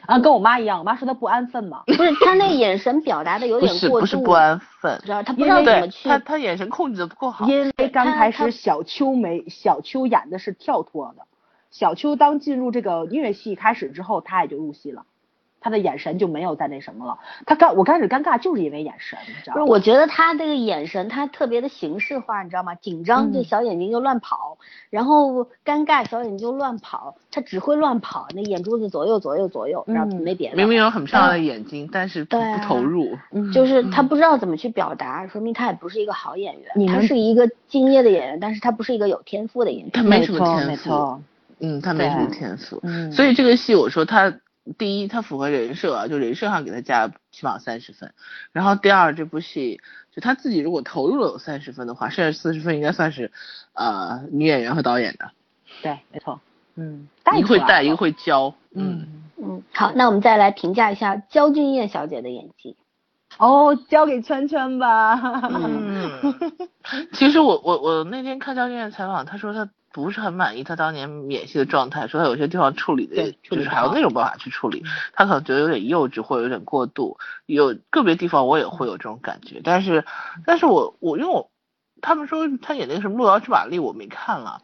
啊，跟我妈一样，我妈说她不安分嘛。不是，她那眼神表达的有点过度。不是不是不安分，知道她不知道怎么去。她她眼神控制的不够好。因为刚开始小秋没小秋演的是跳脱的，小秋当进入这个音乐戏开始之后，她也就入戏了。他的眼神就没有再那什么了。他刚我开始尴尬就是因为眼神，你知道吗？不是，我觉得他这个眼神他特别的形式化，你知道吗？紧张这小眼睛就乱跑，然后尴尬小眼睛就乱跑，他只会乱跑，那眼珠子左右左右左右，然后没别的。明明有很漂亮的眼睛，但是不投入，就是他不知道怎么去表达，说明他也不是一个好演员。他是一个敬业的演员，但是他不是一个有天赋的演员。他没什么天赋，嗯，他没什么天赋，所以这个戏我说他。第一，他符合人设啊，就人设上给他加起码三十分。然后第二，这部戏就他自己如果投入了有三十分的话，剩下四十分应该算是呃女演员和导演的。对，没错。嗯，一个会带，一个会教。嗯嗯。好，那我们再来评价一下焦俊艳小姐的演技。哦，交给圈圈吧。嗯。其实我我我那天看焦俊艳采访，她说他。不是很满意他当年演戏的状态，说他有些地方处理的就是还有那种办法去处理，他可能觉得有点幼稚或者有点过度，有个别地方我也会有这种感觉，但是但是我我因为我他们说他演那个什么《路遥知马力》我没看了，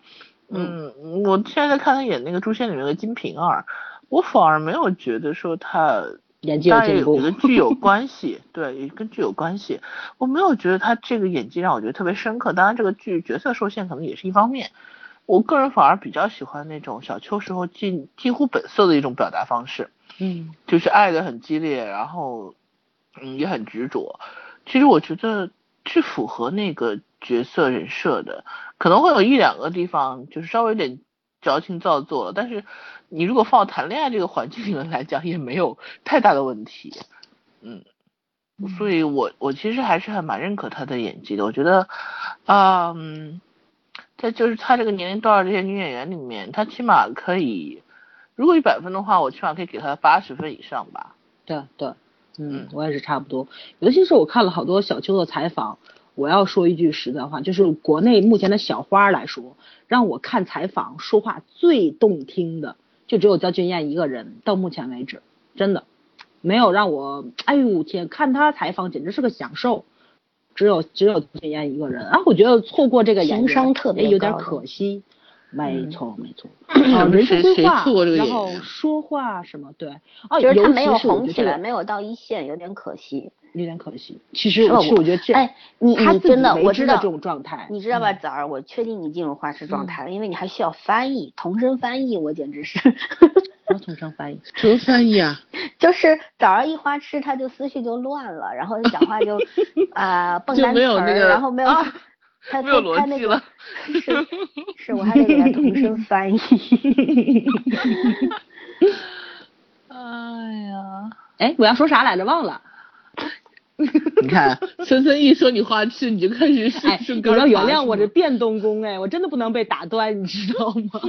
嗯，我现在在看他演那个《诛仙》里面的金瓶儿，我反而没有觉得说他。演技有进步，跟剧有关系，对，跟剧有关系。我没有觉得他这个演技让我觉得特别深刻，当然这个剧角色受限可能也是一方面。我个人反而比较喜欢那种小秋时候近近乎本色的一种表达方式，嗯，就是爱的很激烈，然后嗯也很执着。其实我觉得是符合那个角色人设的，可能会有一两个地方就是稍微有点矫情造作了，但是你如果放到谈恋爱这个环境里面来讲，也没有太大的问题，嗯，所以我我其实还是很蛮认可他的演技的，我觉得啊嗯。在就是她这个年龄段这些女演员里面，她起码可以，如果一百分的话，我起码可以给她八十分以上吧。对对，嗯，我也是差不多。尤其是我看了好多小秋的采访，我要说一句实在话，就是国内目前的小花来说，让我看采访说话最动听的，就只有焦俊艳一个人。到目前为止，真的没有让我，哎呦天，看她采访简直是个享受。只有只有俊彦一个人啊，我觉得错过这个情商特别有点可惜。没错没错，啊，人生规划，然后说话什么对，哦，就是他没有红起来，没有到一线，有点可惜，有点可惜。其实其实我觉得这，哎，你你真的我知道这种状态，你知道吧，枣儿，我确定你进入画师状态了，因为你还需要翻译，同声翻译，我简直是。什么同声翻译？什么翻译啊？就是早上一花痴，他就思绪就乱了，然后讲话就啊蹦单词儿，然后没有他没有逻辑了。是是，我还得给他同声翻译。哎呀，哎，我要说啥来着？忘了。你看，森森一说你花痴，你就开始 哎，你要原谅我这变动功哎，我真的不能被打断，你知道吗？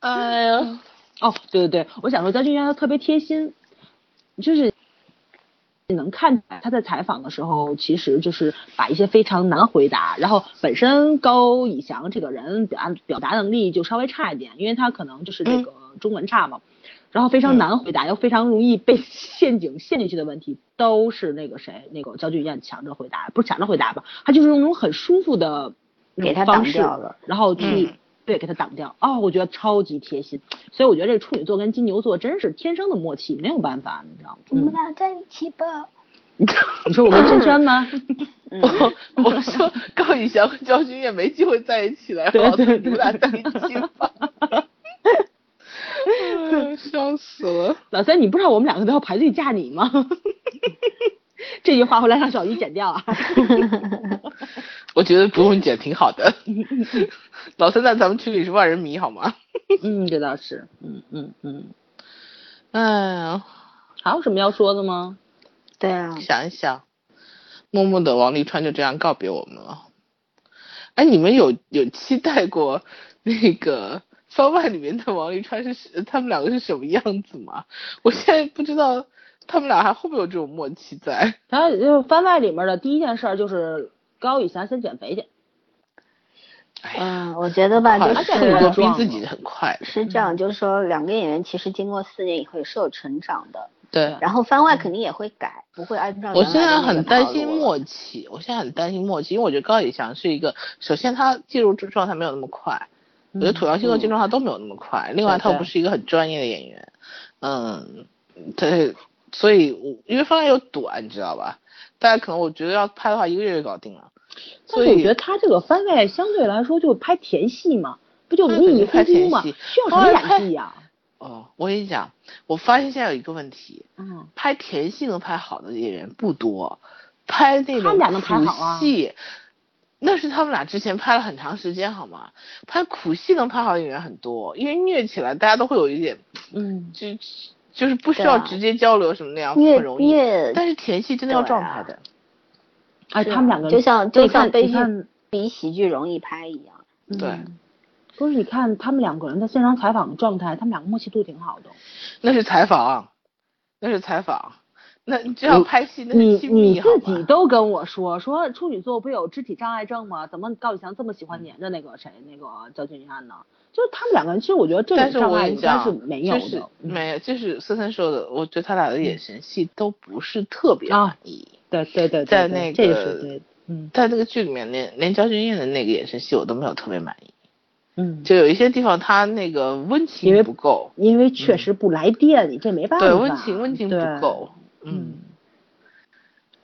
哎呀，哦，对对对，我想说焦俊艳他特别贴心，就是你能看出来他在采访的时候，其实就是把一些非常难回答，然后本身高以翔这个人表表达能力就稍微差一点，因为他可能就是这个中文差嘛，然后非常难回答又非常容易被陷阱陷进去的问题，都是那个谁那个焦俊艳抢着回答，不是抢着回答吧，他就是用那种很舒服的给他挡掉了，然后去。对，给他挡掉哦，我觉得超级贴心，所以我觉得这处女座跟金牛座真是天生的默契，没有办法，你知道吗？我们俩在一起吧。你说我跟圈圈吗？我我说高以翔和焦俊艳没机会在一起了，对对，你们俩在一起吧。笑死了，老三，你不知道我们两个都要排队嫁你吗？这句话回来让小鱼剪掉啊。我觉得不用剪，挺好的。老三在咱们群里是万人迷，好吗？嗯，这倒是。嗯嗯嗯。哎呀，还有什么要说的吗？对啊，想一想，默默的王沥川就这样告别我们了。哎，你们有有期待过那个番外里面的王沥川是他们两个是什么样子吗？我现在不知道他们俩还会不会有这种默契在。他就番外里面的第一件事就是高以翔先减肥去。嗯，我觉得吧，就是动作逼自己很快。是这样，就是说两个演员其实经过四年以后也是有成长的。对。然后番外肯定也会改，不会按照。我现在很担心默契，我现在很担心默契，因为我觉得高以翔是一个，首先他进入这状态没有那么快，我觉得土象星座进入状态都没有那么快。另外他又不是一个很专业的演员，嗯，对，所以我因为番外又短，你知道吧？大家可能我觉得要拍的话，一个月就搞定了。所以我觉得他这个番外相对来说就拍甜戏嘛，不就迷迷糊糊嘛，需要什么演技呀？哦，我跟你讲，我发现现在有一个问题，嗯，拍甜戏能拍好的演员不多，拍那种苦戏，那是他们俩之前拍了很长时间好吗？拍苦戏能拍好的演员很多，因为虐起来大家都会有一点，嗯，就就是不需要直接交流什么那样很容易，但是甜戏真的要状态的。哎，他们两个就像就像悲剧比喜剧容易拍一样。对，不是你看他们两个人在现场采访的状态，他们两个默契度挺好的。那是采访，那是采访，那你这样拍戏那你你自己都跟我说说处女座不有肢体障碍症吗？怎么高以翔这么喜欢黏着那个谁那个焦俊汉呢？就是他们两个人，其实我觉得这种障碍应该是没有的。没有，就是森森说的，我觉得他俩的眼神戏都不是特别满意。对对对，在那个，嗯，在那个剧里面，连连焦俊艳的那个眼神戏我都没有特别满意，嗯，就有一些地方他那个温情不够，因为确实不来电，你这没办法，对，温情温情不够，嗯。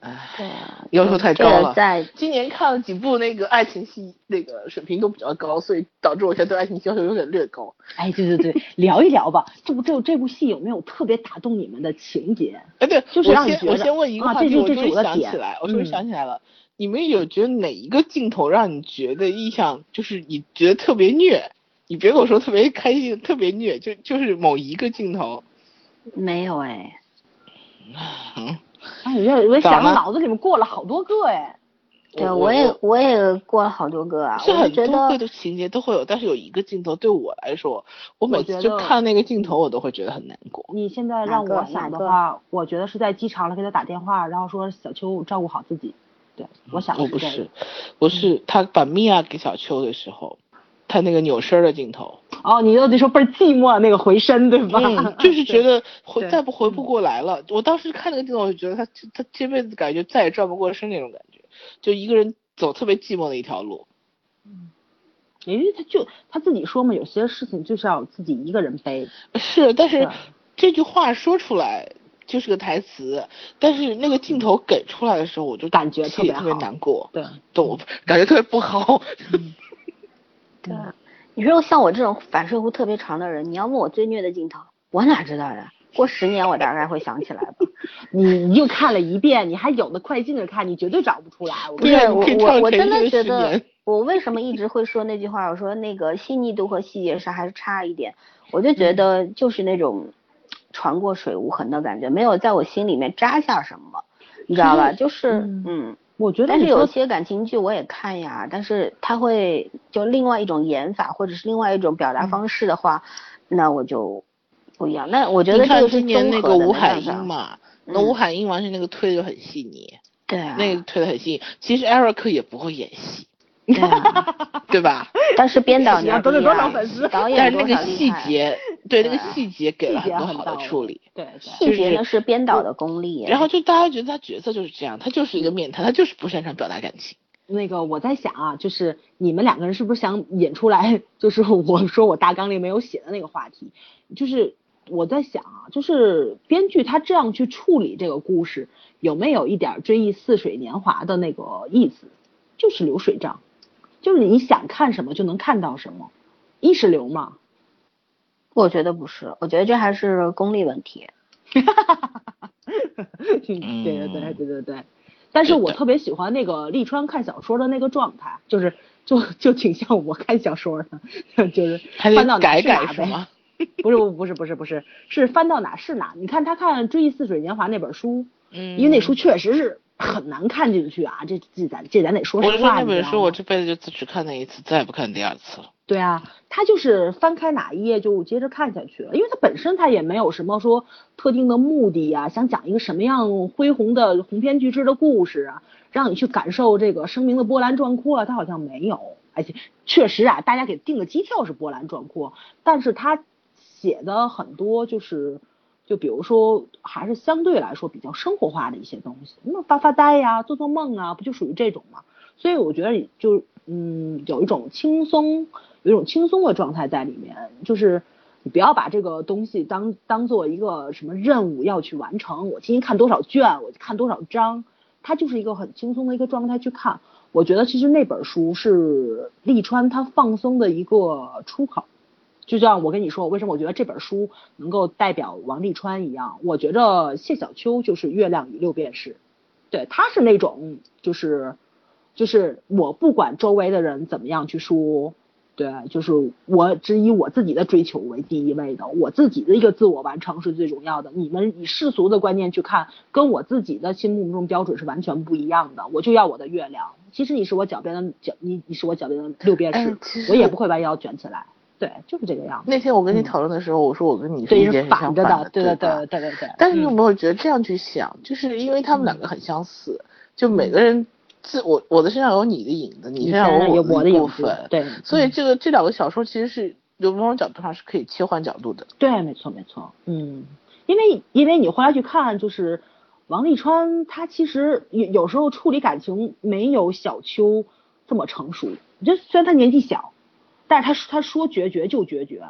唉，要求太高了。在今年看了几部那个爱情戏，那个水平都比较高，所以导致我现在对爱情戏要求有点略高。哎，对对对，聊一聊吧。这部这这部戏有没有特别打动你们的情节？哎，对，就是让你觉得。我先问一个话题，我终于想起来，我终于想起来了。你们有觉得哪一个镜头让你觉得印象就是你觉得特别虐？你别跟我说特别开心，特别虐，就就是某一个镜头。没有哎。嗯。哎，我我想脑子里面过了好多个哎，对，我也我也过了好多个啊。是很多个的情节都会有，但是有一个镜头对我来说，我每次就看那个镜头，我都会觉得很难过。你现在让我想的话，我觉得是在机场了给他打电话，然后说小秋照顾好自己。对，我想我不是，不是他把米娅给小秋的时候。他那个扭身的镜头哦，你又得说倍儿寂寞那个回身对吧？嗯，就是觉得回再不回不过来了。我当时看那个镜头，我就觉得他他这辈子感觉再也转不过身那种感觉，就一个人走特别寂寞的一条路。嗯，因为他就他自己说嘛，有些事情就是要自己一个人背。是，但是这句话说出来就是个台词，但是那个镜头给出来的时候，我就感觉特别特别难过。对，都感觉特别不好。对，你说像我这种反射弧特别长的人，你要问我最虐的镜头，我哪知道呀？过十年我大概会想起来吧。你你又看了一遍，你还有的快进着看，你绝对找不出来。不是我我我真的觉得，我为什么一直会说那句话？我说那个细腻度和细节上还是差一点。我就觉得就是那种船过水无痕的感觉，没有在我心里面扎下什么，你知道吧？就是嗯。我觉得，但是有些感情剧我也看呀，但是他会就另外一种演法或者是另外一种表达方式的话，那我就不一样。那我觉得这个是年那个吴海英嘛，那吴海英完全那个推的就很细腻，对啊，那个推的很细腻。其实 Eric 也不会演戏，对吧？但是编导 你要得罪多少粉丝？导演但是那个细节。对那个细节给了很多好的处理，对细节呢是编导的功力。然后就大家觉得他角色就是这样，他就是一个面瘫，他就是不擅长表达感情。那个我在想啊，就是你们两个人是不是想引出来？就是 我说我大纲里没有写的那个话题，就是我在想啊，就是编剧他这样去处理这个故事，有没有一点追忆似水年华的那个意思？就是流水账，就是你想看什么就能看到什么，意识流嘛。我觉得不是，我觉得这还是功力问题。对对对对对对。但是我特别喜欢那个利川看小说的那个状态，就是就就挺像我看小说的，就是翻到哪是哪呗。不是不是不是不是是翻到哪是哪。你看他看《追忆似水年华》那本书，嗯，因为那书确实是很难看进去啊。这这咱这咱得说实话。我那本书我这辈子就只看那一次，再也不看第二次了。对啊，他就是翻开哪一页就接着看下去了，因为他本身他也没有什么说特定的目的呀，想讲一个什么样恢宏的鸿篇巨制的故事啊，让你去感受这个生命的波澜壮阔啊，他好像没有。而且确实啊，大家给定的基调是波澜壮阔，但是他写的很多就是，就比如说还是相对来说比较生活化的一些东西，那发发呆呀，做做梦啊，不就属于这种吗？所以我觉得就嗯，有一种轻松。有一种轻松的状态在里面，就是你不要把这个东西当当做一个什么任务要去完成。我今天看多少卷，我看多少章，它就是一个很轻松的一个状态去看。我觉得其实那本书是利川他放松的一个出口。就像我跟你说，为什么我觉得这本书能够代表王沥川一样，我觉得谢小秋就是《月亮与六便士》，对，他是那种就是就是我不管周围的人怎么样去说。对，就是我只以我自己的追求为第一位的，我自己的一个自我完成是最重要的。你们以世俗的观念去看，跟我自己的心目中标准是完全不一样的。我就要我的月亮，其实你是我脚边的脚，你你是我脚边的六便士，我也不会把腰卷起来。对，就是这个样子。那天我跟你讨论的时候，我说我跟你是一反着的，对对对对对对。但是你有没有觉得这样去想，就是因为他们两个很相似，就每个人。自我我的身上有你的影子，你身上有我的部分，对，所以这个这两个小说其实是有某种角度上是可以切换角度的。对，没错没错，嗯，因为因为你后来去看，就是王沥川他其实有有时候处理感情没有小秋这么成熟。就虽然他年纪小，但是他他说决绝就决绝，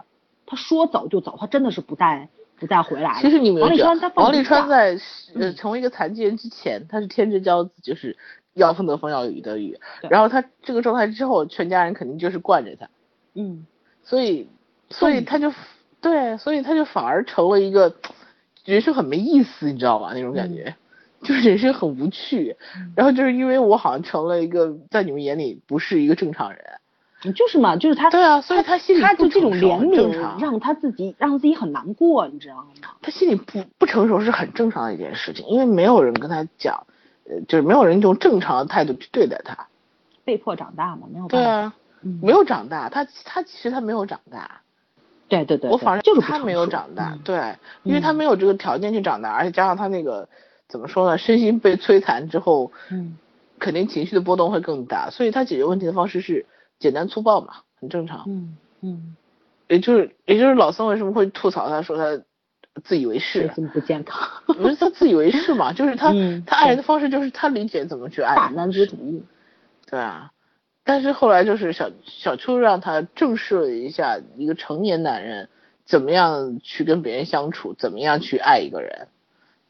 他说走就走，他真的是不带不再回来。其实你没有王沥川他王沥川在呃成为一个残疾人之前，他是天之骄子，就是。要风得风，要雨得雨。然后他这个状态之后，全家人肯定就是惯着他。嗯。所以，所以他就对，所以他就反而成了一个人生很没意思，你知道吧？那种感觉，就是人生很无趣。然后就是因为我好像成了一个在你们眼里不是一个正常人。就是嘛，就是他。对啊，所以他心里他就这种怜悯，让他自己让自己很难过，你知道吗？他心里不不成熟是很正常的一件事情，因为没有人跟他讲。就是没有人用正常的态度去对待他，被迫长大嘛，没有对啊，没有长大，他他其实他没有长大，对对对，我反正就是他没有长大，对，因为他没有这个条件去长大，而且加上他那个怎么说呢，身心被摧残之后，嗯，肯定情绪的波动会更大，所以他解决问题的方式是简单粗暴嘛，很正常，嗯嗯，也就是也就是老僧为什么会吐槽他说他。自以为是，不健康。不是他自以为是嘛？就是他，他爱人的方式就是他理解怎么去爱。大男子主义。对啊，但是后来就是小小秋让他正视了一下一个成年男人怎么样去跟别人相处，怎么样去爱一个人。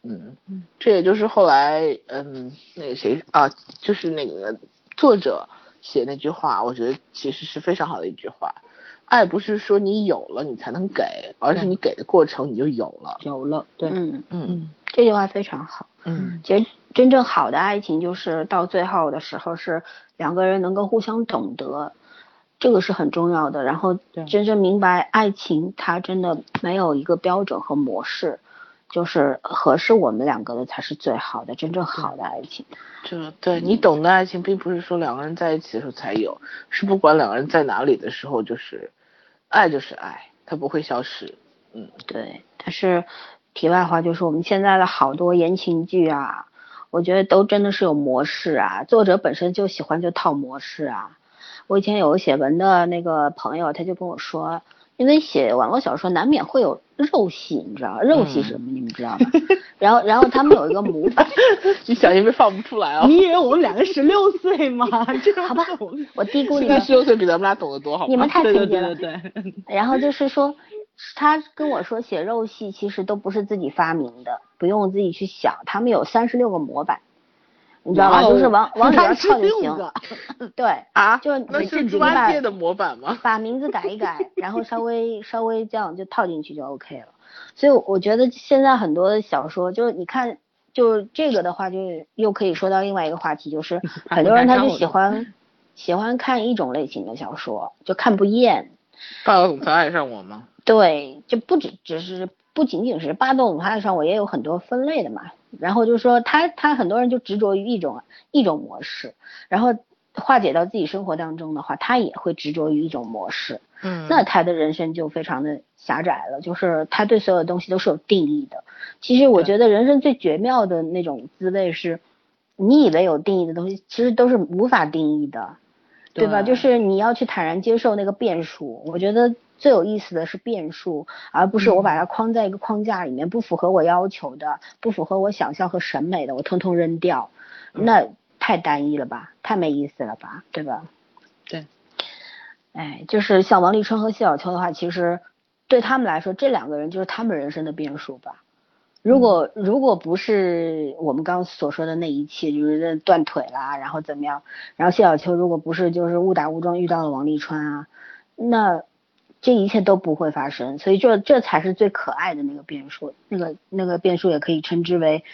嗯，这也就是后来，嗯，那个谁啊，就是那个作者写那句话，我觉得其实是非常好的一句话。爱不是说你有了你才能给，而是你给的过程你就有了。有了，对，嗯嗯，这句话非常好。嗯，其实真正好的爱情就是到最后的时候是两个人能够互相懂得，这个是很重要的。然后真正明白爱情它真的没有一个标准和模式，就是合适我们两个的才是最好的，真正好的爱情。这对你懂的爱情，并不是说两个人在一起的时候才有，是不管两个人在哪里的时候就是。爱就是爱，它不会消失。嗯，对。但是题外话就是，我们现在的好多言情剧啊，我觉得都真的是有模式啊，作者本身就喜欢就套模式啊。我以前有个写文的那个朋友，他就跟我说。因为写网络小说难免会有肉戏，你知道肉戏是什么？你们知道吗？然后，然后他们有一个模板，你小心被放不出来啊！你以为我们两个十六岁吗？这好吧，我低估你们。十六岁比咱们俩懂得多，好你们太纯洁了。对对对。然后就是说，他跟我说写肉戏其实都不是自己发明的，不用自己去想，他们有三十六个模板。你知道吧？就是往往里边 套就行。对啊，就那是猪八戒的模板吗？把名字改一改，然后稍微稍微这样就套进去就 OK 了。所以我觉得现在很多小说，就是你看就这个的话，就又可以说到另外一个话题，就是 很多人他就喜欢喜欢看一种类型的小说，就看不厌。霸道总裁爱上我吗？对，就不只只是不仅仅是霸道总裁爱上我，也有很多分类的嘛。然后就是说他他很多人就执着于一种一种模式，然后化解到自己生活当中的话，他也会执着于一种模式。嗯，那他的人生就非常的狭窄了，就是他对所有东西都是有定义的。其实我觉得人生最绝妙的那种滋味是，你以为有定义的东西，其实都是无法定义的，对吧？就是你要去坦然接受那个变数。我觉得最有意思的是变数，而不是我把它框在一个框架里面，不符合我要求的，不符合我想象和审美的，我通通扔掉，那太单一了吧，太没意思了吧，对吧？对。哎，就是像王沥川和谢小秋的话，其实对他们来说，这两个人就是他们人生的变数吧。如果如果不是我们刚刚所说的那一切，就是断腿啦，然后怎么样，然后谢小秋如果不是就是误打误撞遇到了王沥川啊，那这一切都不会发生。所以这这才是最可爱的那个变数，那个那个变数也可以称之为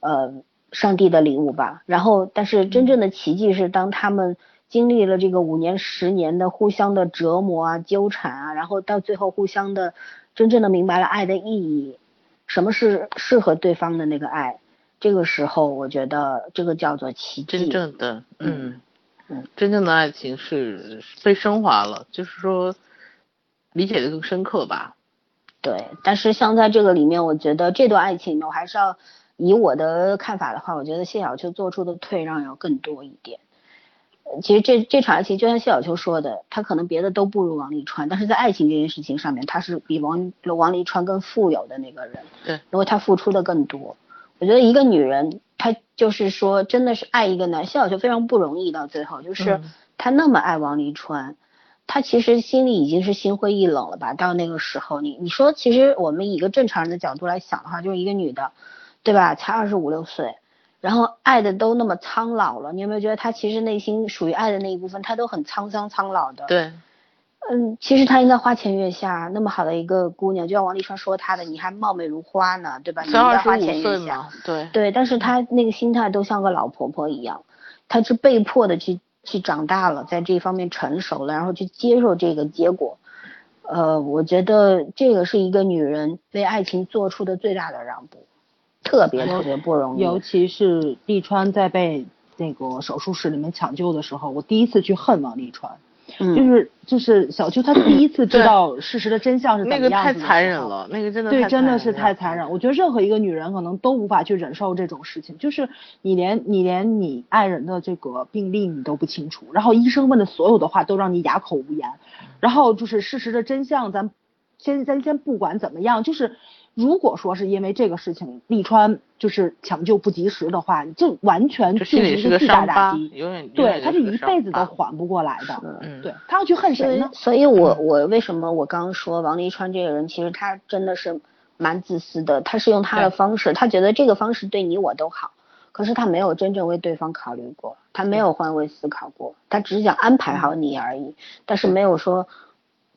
呃上帝的礼物吧。然后，但是真正的奇迹是当他们。经历了这个五年、十年的互相的折磨啊、纠缠啊，然后到最后互相的真正的明白了爱的意义，什么是适合对方的那个爱，这个时候我觉得这个叫做奇迹。真正的，嗯嗯，真正的爱情是被升华了，就是说理解的更深刻吧。对，但是像在这个里面，我觉得这段爱情呢，我还是要以我的看法的话，我觉得谢小秋做出的退让要更多一点。其实这这场爱情就像谢小秋说的，他可能别的都不如王沥川，但是在爱情这件事情上面，他是比王王沥川更富有的那个人。对，因为他付出的更多。我觉得一个女人，她就是说真的是爱一个男，谢小秋非常不容易。到最后就是她那么爱王沥川，她其实心里已经是心灰意冷了吧？到那个时候，你你说其实我们以一个正常人的角度来想的话，就是一个女的，对吧？才二十五六岁。然后爱的都那么苍老了，你有没有觉得她其实内心属于爱的那一部分，她都很沧桑苍老的。对，嗯，其实她应该花前月下，那么好的一个姑娘，就像王沥川说她的，你还貌美如花呢，对吧？你应该花前月下。对。对，但是她那个心态都像个老婆婆一样，她是被迫的去去长大了，在这方面成熟了，然后去接受这个结果。呃，我觉得这个是一个女人为爱情做出的最大的让步。特别特别不容易，尤其是利川在被那个手术室里面抢救的时候，我第一次去恨王利川，就是就是小秋他第一次知道事实的真相是怎么样子，那个太残忍了，那个真的对真的是太残忍。我觉得任何一个女人可能都无法去忍受这种事情，就是你连你连你爱人的这个病历你都不清楚，然后医生问的所有的话都让你哑口无言，然后就是事实的真相，咱先咱先不管怎么样，就是。如果说是因为这个事情，利川就是抢救不及时的话，就完全就是一个巨大打击，对，他是一辈子都缓不过来的。嗯，对他要去恨谁呢？所以我我为什么我刚刚说王沥川这个人，其实他真的是蛮自私的，他是用他的方式，他觉得这个方式对你我都好，可是他没有真正为对方考虑过，他没有换位思考过，他只是想安排好你而已，但是没有说。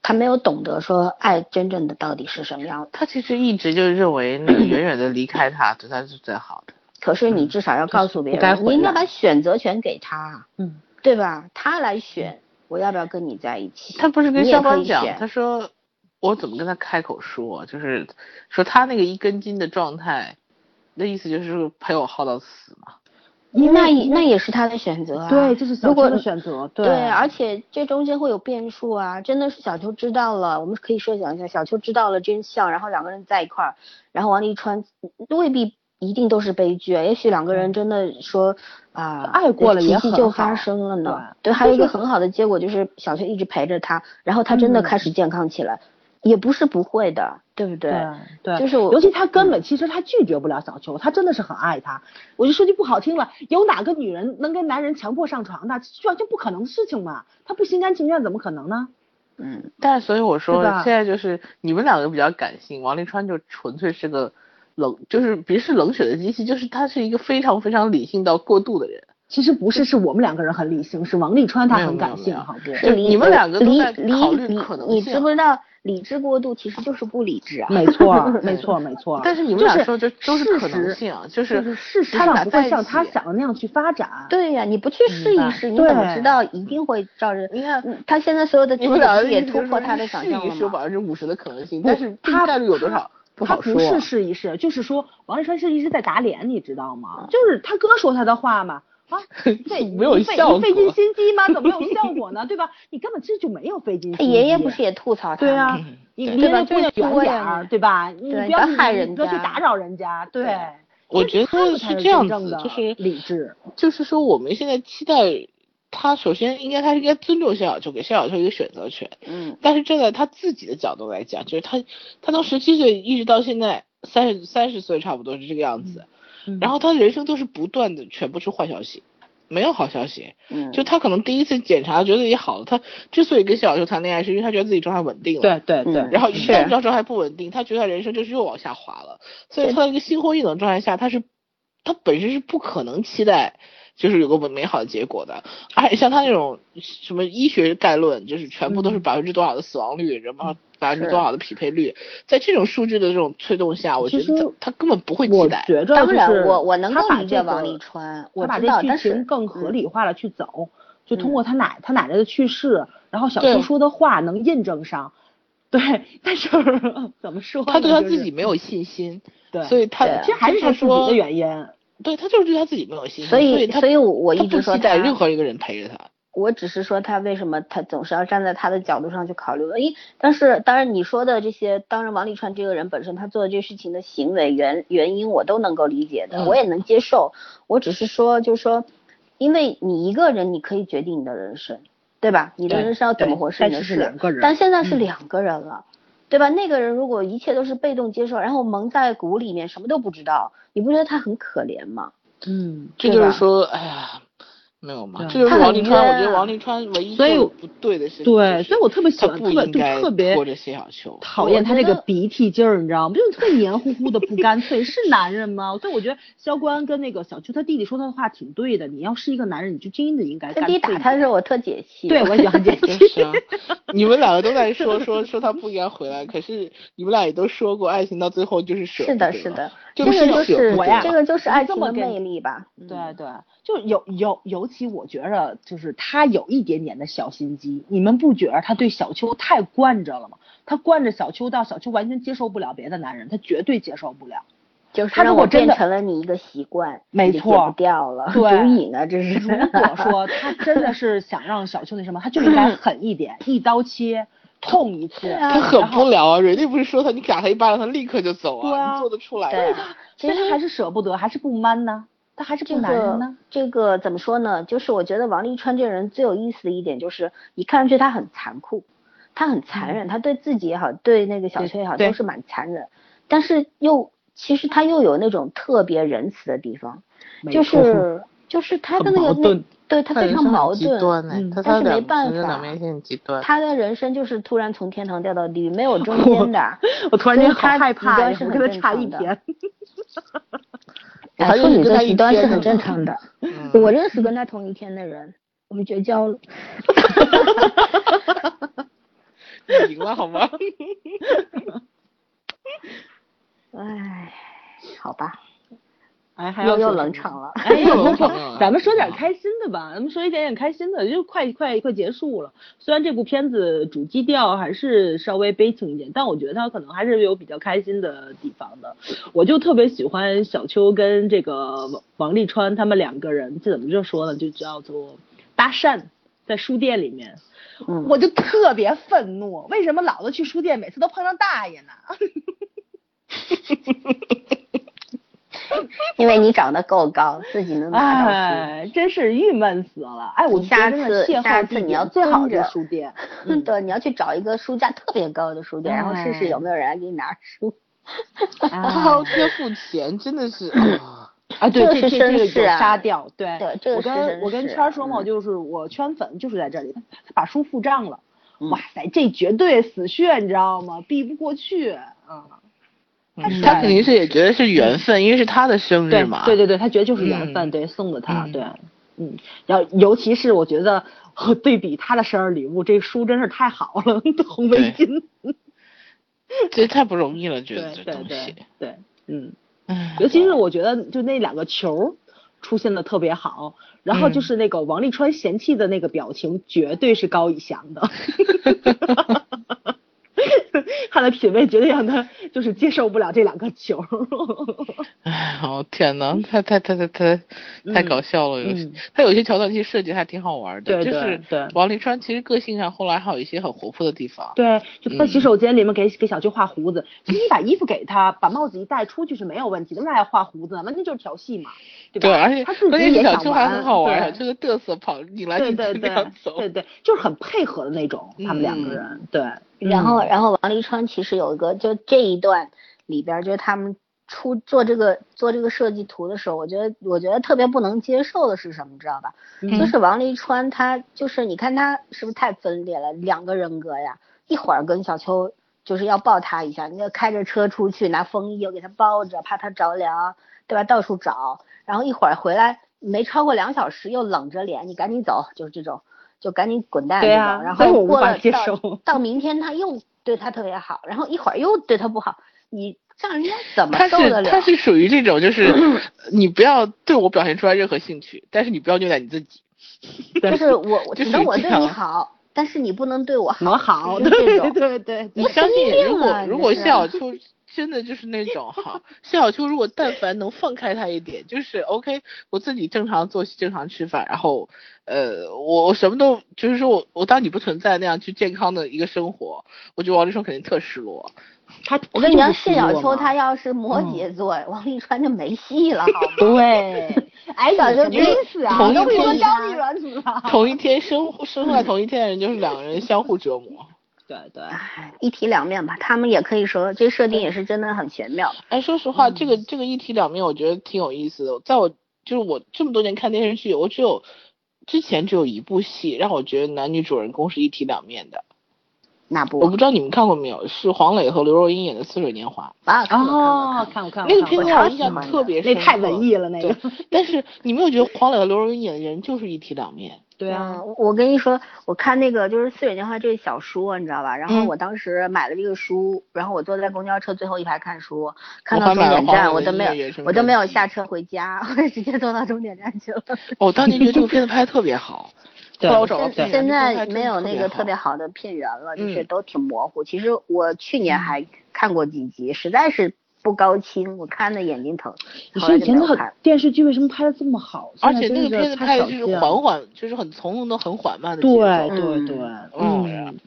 他没有懂得说爱真正的到底是什么样，他其实一直就认为那个远远的离开他对他是最好的。可是你至少要告诉别人，你应该把选择权给他，嗯，对吧？他来选我要不要跟你在一起。他不是跟肖邦讲，他说我怎么跟他开口说，就是说他那个一根筋的状态，那意思就是陪我耗到死嘛。那那也是他的选择啊，对，这是小秋的选择，对，而且这中间会有变数啊，真的是小秋知道了，我们可以设想一下，小秋知道了真相，然后两个人在一块儿，然后王沥川未必一定都是悲剧啊，也许两个人真的说啊，爱过了，奇迹就发生了呢，对，还有一个很好的结果就是小秋一直陪着他，然后他真的开始健康起来。也不是不会的，对不对？对，就是尤其他根本其实他拒绝不了小秋，他真的是很爱他。我就说句不好听了，有哪个女人能跟男人强迫上床的？这完全不可能的事情嘛！他不心甘情愿怎么可能呢？嗯，但所以我说现在就是你们两个比较感性，王沥川就纯粹是个冷，就是别是冷血的机器，就是他是一个非常非常理性到过度的人。其实不是，是我们两个人很理性，是王沥川他很感性，好不？是你们两个都在考虑可能性。你知不知道理智过度其实就是不理智啊？没错，没错，没错。但是你们俩说这都是可能性，就是事实上不会像他想的那样去发展。对呀，你不去试一试，你怎么知道一定会照着？你看他现在所有的你们俩也突破他的想象了试一试百分之五十的可能性，但是他概率有多少？他不是试一试，就是说王沥川是一直在打脸，你知道吗？就是他哥说他的话嘛。啊，费没有效果，费尽心机吗？怎么没有效果呢？对吧？你根本这就没有费尽心机。他爷爷不是也吐槽他？对啊，你离那？姑娘远点儿，对吧？你不要害人，不要去打扰人家。对，我觉得是这样子，就是理智。就是说，我们现在期待他，首先应该他应该尊重谢小秋，给谢小秋一个选择权。嗯。但是站在他自己的角度来讲，就是他，他从十七岁一直到现在三十三十岁，差不多是这个样子。嗯。然后他人生都是不断的，全部是坏消息。没有好消息，嗯，就他可能第一次检查觉得自己好了，他之所以跟小秋谈恋爱，是因为他觉得自己状态稳定了，对对对，然后一旦状态不稳定，他觉得人生就是又往下滑了，所以他在一个心灰意冷状态下，他是他本身是不可能期待就是有个美好的结果的，而且像他那种什么医学概论，就是全部都是百分之多少的死亡率，然后百分之多少的匹配率，在这种数据的这种推动下，我觉得他根本不会期待。当然，我我能够理解王沥川，我知道，但是更合理化了去走，就通过他奶他奶奶的去世，然后小秋说的话能印证上，对，但是 怎么说？他对他自己没有信心，对，所以他其实还是他自己的原因。对他就是对他自己没有信心，所以所以我一直说他任何一个人陪着他。我只是说他为什么他总是要站在他的角度上去考虑？诶，但是当然你说的这些，当然王沥川这个人本身他做的这事情的行为原原因我都能够理解的，我也能接受。我只是说，就是说，因为你一个人你可以决定你的人生，对吧？你的人生要怎么活是你的事，但现在是两个人了，对吧？那个人如果一切都是被动接受，然后蒙在鼓里面什么都不知道。你不觉得他很可怜吗？嗯，这就是说，哎呀。没有吗？这就是王沥川，我觉得王沥川唯一做不对的事情。对，所以我特别喜欢，特别特别拖着谢小秋，讨厌他这个鼻涕劲儿，你知道吗？就是特别黏糊糊的，不干脆，是 男人吗？所以我觉得萧关跟那个小秋他弟弟说他的话挺对的。你要是一个男人，你就真的应该。他弟打他的时候，我特解气。对，我喜欢解气。你们两个都在说说说他不应该回来，可是你们俩也都说过，爱情到最后就是舍。是的，是的，这个就是我呀，这个就是爱情的魅力吧。对对，就有有尤其我觉着。就是他有一点点的小心机，你们不觉得他对小秋太惯着了吗？他惯着小秋到小秋完全接受不了别的男人，他绝对接受不了。就是他如果真的成了你一个习惯，没错，不掉了，对，足以呢，这是。如果说他真的是想让小秋那什么，他就应该狠一点，一刀切，痛一次。他狠不了啊，人家不是说他，你打他一巴掌，他立刻就走啊，你做得出来？对，其实还是舍不得，还是不 man 呢。他还是不男人呢。这个怎么说呢？就是我觉得王沥川这个人最有意思的一点就是，你看上去他很残酷，他很残忍，他对自己也好，对那个小崔也好，都是蛮残忍。但是又其实他又有那种特别仁慈的地方，就是就是他的那个那对他非常矛盾，但是没办法，他的人生就是突然从天堂掉到地狱，没有 中间的。我突然间好害怕呀，我跟他差一天。处女座极端是很正常的。我认识跟他同一天的人，我们绝交了。你赢了好吗？哎，好吧。哎，还又又冷场 了。哎，咱们说点开心的吧，咱们说一点点开心的，就快快快结束了。虽然这部片子主基调还是稍微悲情一点，但我觉得它可能还是有比较开心的地方的。我就特别喜欢小秋跟这个王王沥川他们两个人，这怎么就说呢？就叫做搭讪，在书店里面，我就特别愤怒，为什么老子去书店每次都碰上大爷呢？因为你长得够高，自己能拿到书，真是郁闷死了。哎，我下次下次你要最好的书店，对，你要去找一个书架特别高的书店，然后试试有没有人来给你拿书。啊，要付钱，真的是。啊，对，这这这个有杀掉，对，我跟我跟圈说嘛，就是我圈粉就是在这里，他他把书付账了，哇塞，这绝对死穴，你知道吗？避不过去，啊。他肯定是也觉得是缘分，因为是他的生日嘛。对对对，他觉得就是缘分，对送的他，对。嗯，然后尤其是我觉得 对比他的生日礼物，这书真是太好了，红围巾。这太不容易了，觉得这对对东西。对，嗯，尤其是我觉得就那两个球出现的特别好，然后就是那个王沥川嫌弃的那个表情，绝对是高以翔的。他的品味绝对让他就是接受不了这两个球。哎，哦天呐，太太太太太太搞笑了，他有些桥段其实设计还挺好玩的，对对就是对王沥川其实个性上后来还有一些很活泼的地方。对，就他在嗯洗手间里面给给小秋画胡子，其实你把衣服给他，把帽子一戴出去是没有问题的，为啥要画胡子呢？完全就是调戏嘛，对吧？对，而且他自己也想小秋还玩，很好玩，小对秋的嘚瑟跑你来对对对样走。对对，就是很配合的那种，他们两个嗯人，对。然后，嗯然后王沥川其实有一个，就这一段里边，就是他们出做这个做这个设计图的时候，我觉得我觉得特别不能接受的是什么，知道吧？嗯就是王沥川他就是你看他是不是太分裂了，两个人格呀，一会儿跟小秋就是要抱他一下，你要开着车出去拿风衣又给他包着，怕他着凉，对吧？到处找，然后一会儿回来没超过两小时又冷着脸，你赶紧走，就是这种。就赶紧滚蛋啊然后过了到接受到明天他又对他特别好，然后一会儿又对他不好，你让人家怎么受得了？是他是属于这种，就是 你不要对我表现出来任何兴趣，但是你不要虐待你自己。就是我，我就只能我对你好，但是你不能对我好。我好，对种对对对，你相信，如果啊如果这是谢小秋真的就是那种哈，谢小秋如果但凡能放开他一点，就是 OK，我自己正常作息、正常吃饭，然后呃，我我什么都就是说我我当你不存在那样去健康的一个生活，我觉得王力宏肯定特失落。他我跟你讲，谢小秋他要是摩羯座，王沥川就没戏了，好吗？对，矮，小秋你真是啊，同一都不说天。同一天生生在同一天的人，就是两个人相互折磨。对对，唉，一体两面吧，他们也可以说这设定也是真的很玄妙。哎，说实话，这个这个一体两面，我觉得挺有意思的。在我就是我这么多年看电视剧，我只有之前只有一部戏让我觉得男女主人公是一体两面的。那部我不知道你们看过没有，是黄磊和刘若英演的《似水年华啊，看过哦，看过看过，那个片子让我印象超喜欢的特别深。那太文艺了，那个，但是你没有觉得黄磊和刘若英演的人就是一体两面？对啊，嗯，我跟你说，我看那个就是《似水年华》这个小说，你知道吧？然后嗯我当时买了这个书，然后我坐在公交车最后一排看书，看到终点站，我都没有，我都没有下车回家，我直接坐到终点站去了。我当年觉得这个片子拍的特别好，对后来我找现现在没有那个特别好的片源了，就是嗯都挺模糊。其实我去年还看过几集，实在是不高清，我看的眼睛疼，你说以前的就没有看。电视剧为什么拍的这么好？而且那个片子拍的就是缓缓，就是很从容的、很缓慢的节奏。对对嗯对，嗯嗯，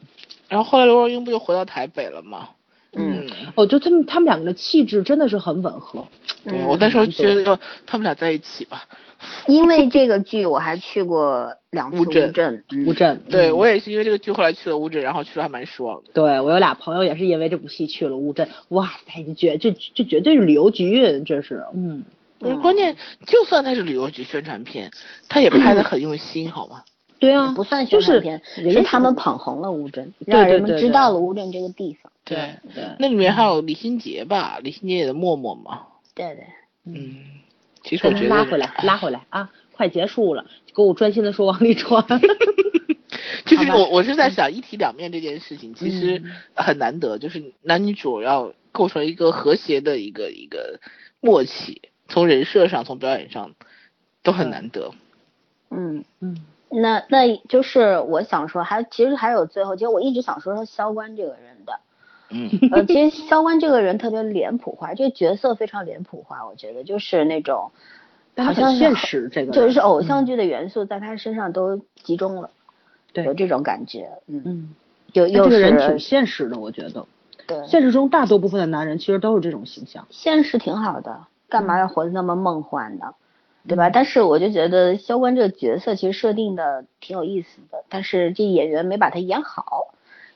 然后后来刘若英不就回到台北了吗？嗯，我觉得他们他们两个的气质真的是很吻合。我那时候觉得他们俩在一起吧。因为这个剧我还去过两次乌乌镇乌镇，嗯。对我也是因为这个剧后来去了乌镇，然后去了还蛮失望的。对我有俩朋友也是因为这部戏去了乌镇，哇塞，这绝这这绝对是旅游局，这是，嗯，不是关键，就算它是旅游局宣传片，他也拍的很用心，好吗？对啊，不算宣传片，人家是他们捧红了乌镇，让人们知道了乌镇这个地方。对，对，那里面还有李心洁吧，李心洁演的默默嘛。对对，嗯，其实我觉得拉回来，拉回来啊，快结束了，给我专心的说王沥川。就是我我是在想一体两面这件事情，其实嗯很难得，就是男女主要构成一个和谐的一个一个默契，从人设上，从表演上都很难得。嗯。嗯，那那就是我想说，还其实还有最后，其实我一直想说说萧关这个人的，嗯。呃，其实萧关这个人特别脸谱化，这个角色非常脸谱化，我觉得就是那种，好像现实这个就是偶像嗯剧的元素在他身上都集中了，对。有这种感觉，嗯，嗯，就又他这个人挺现实的，我觉得，对，现实中大多部分的男人其实都是这种形象。现实挺好的，干嗯。嘛要活得那么梦幻呢？对吧？但是我就觉得萧关这个角色其实设定的挺有意思的，但是这演员没把他演好，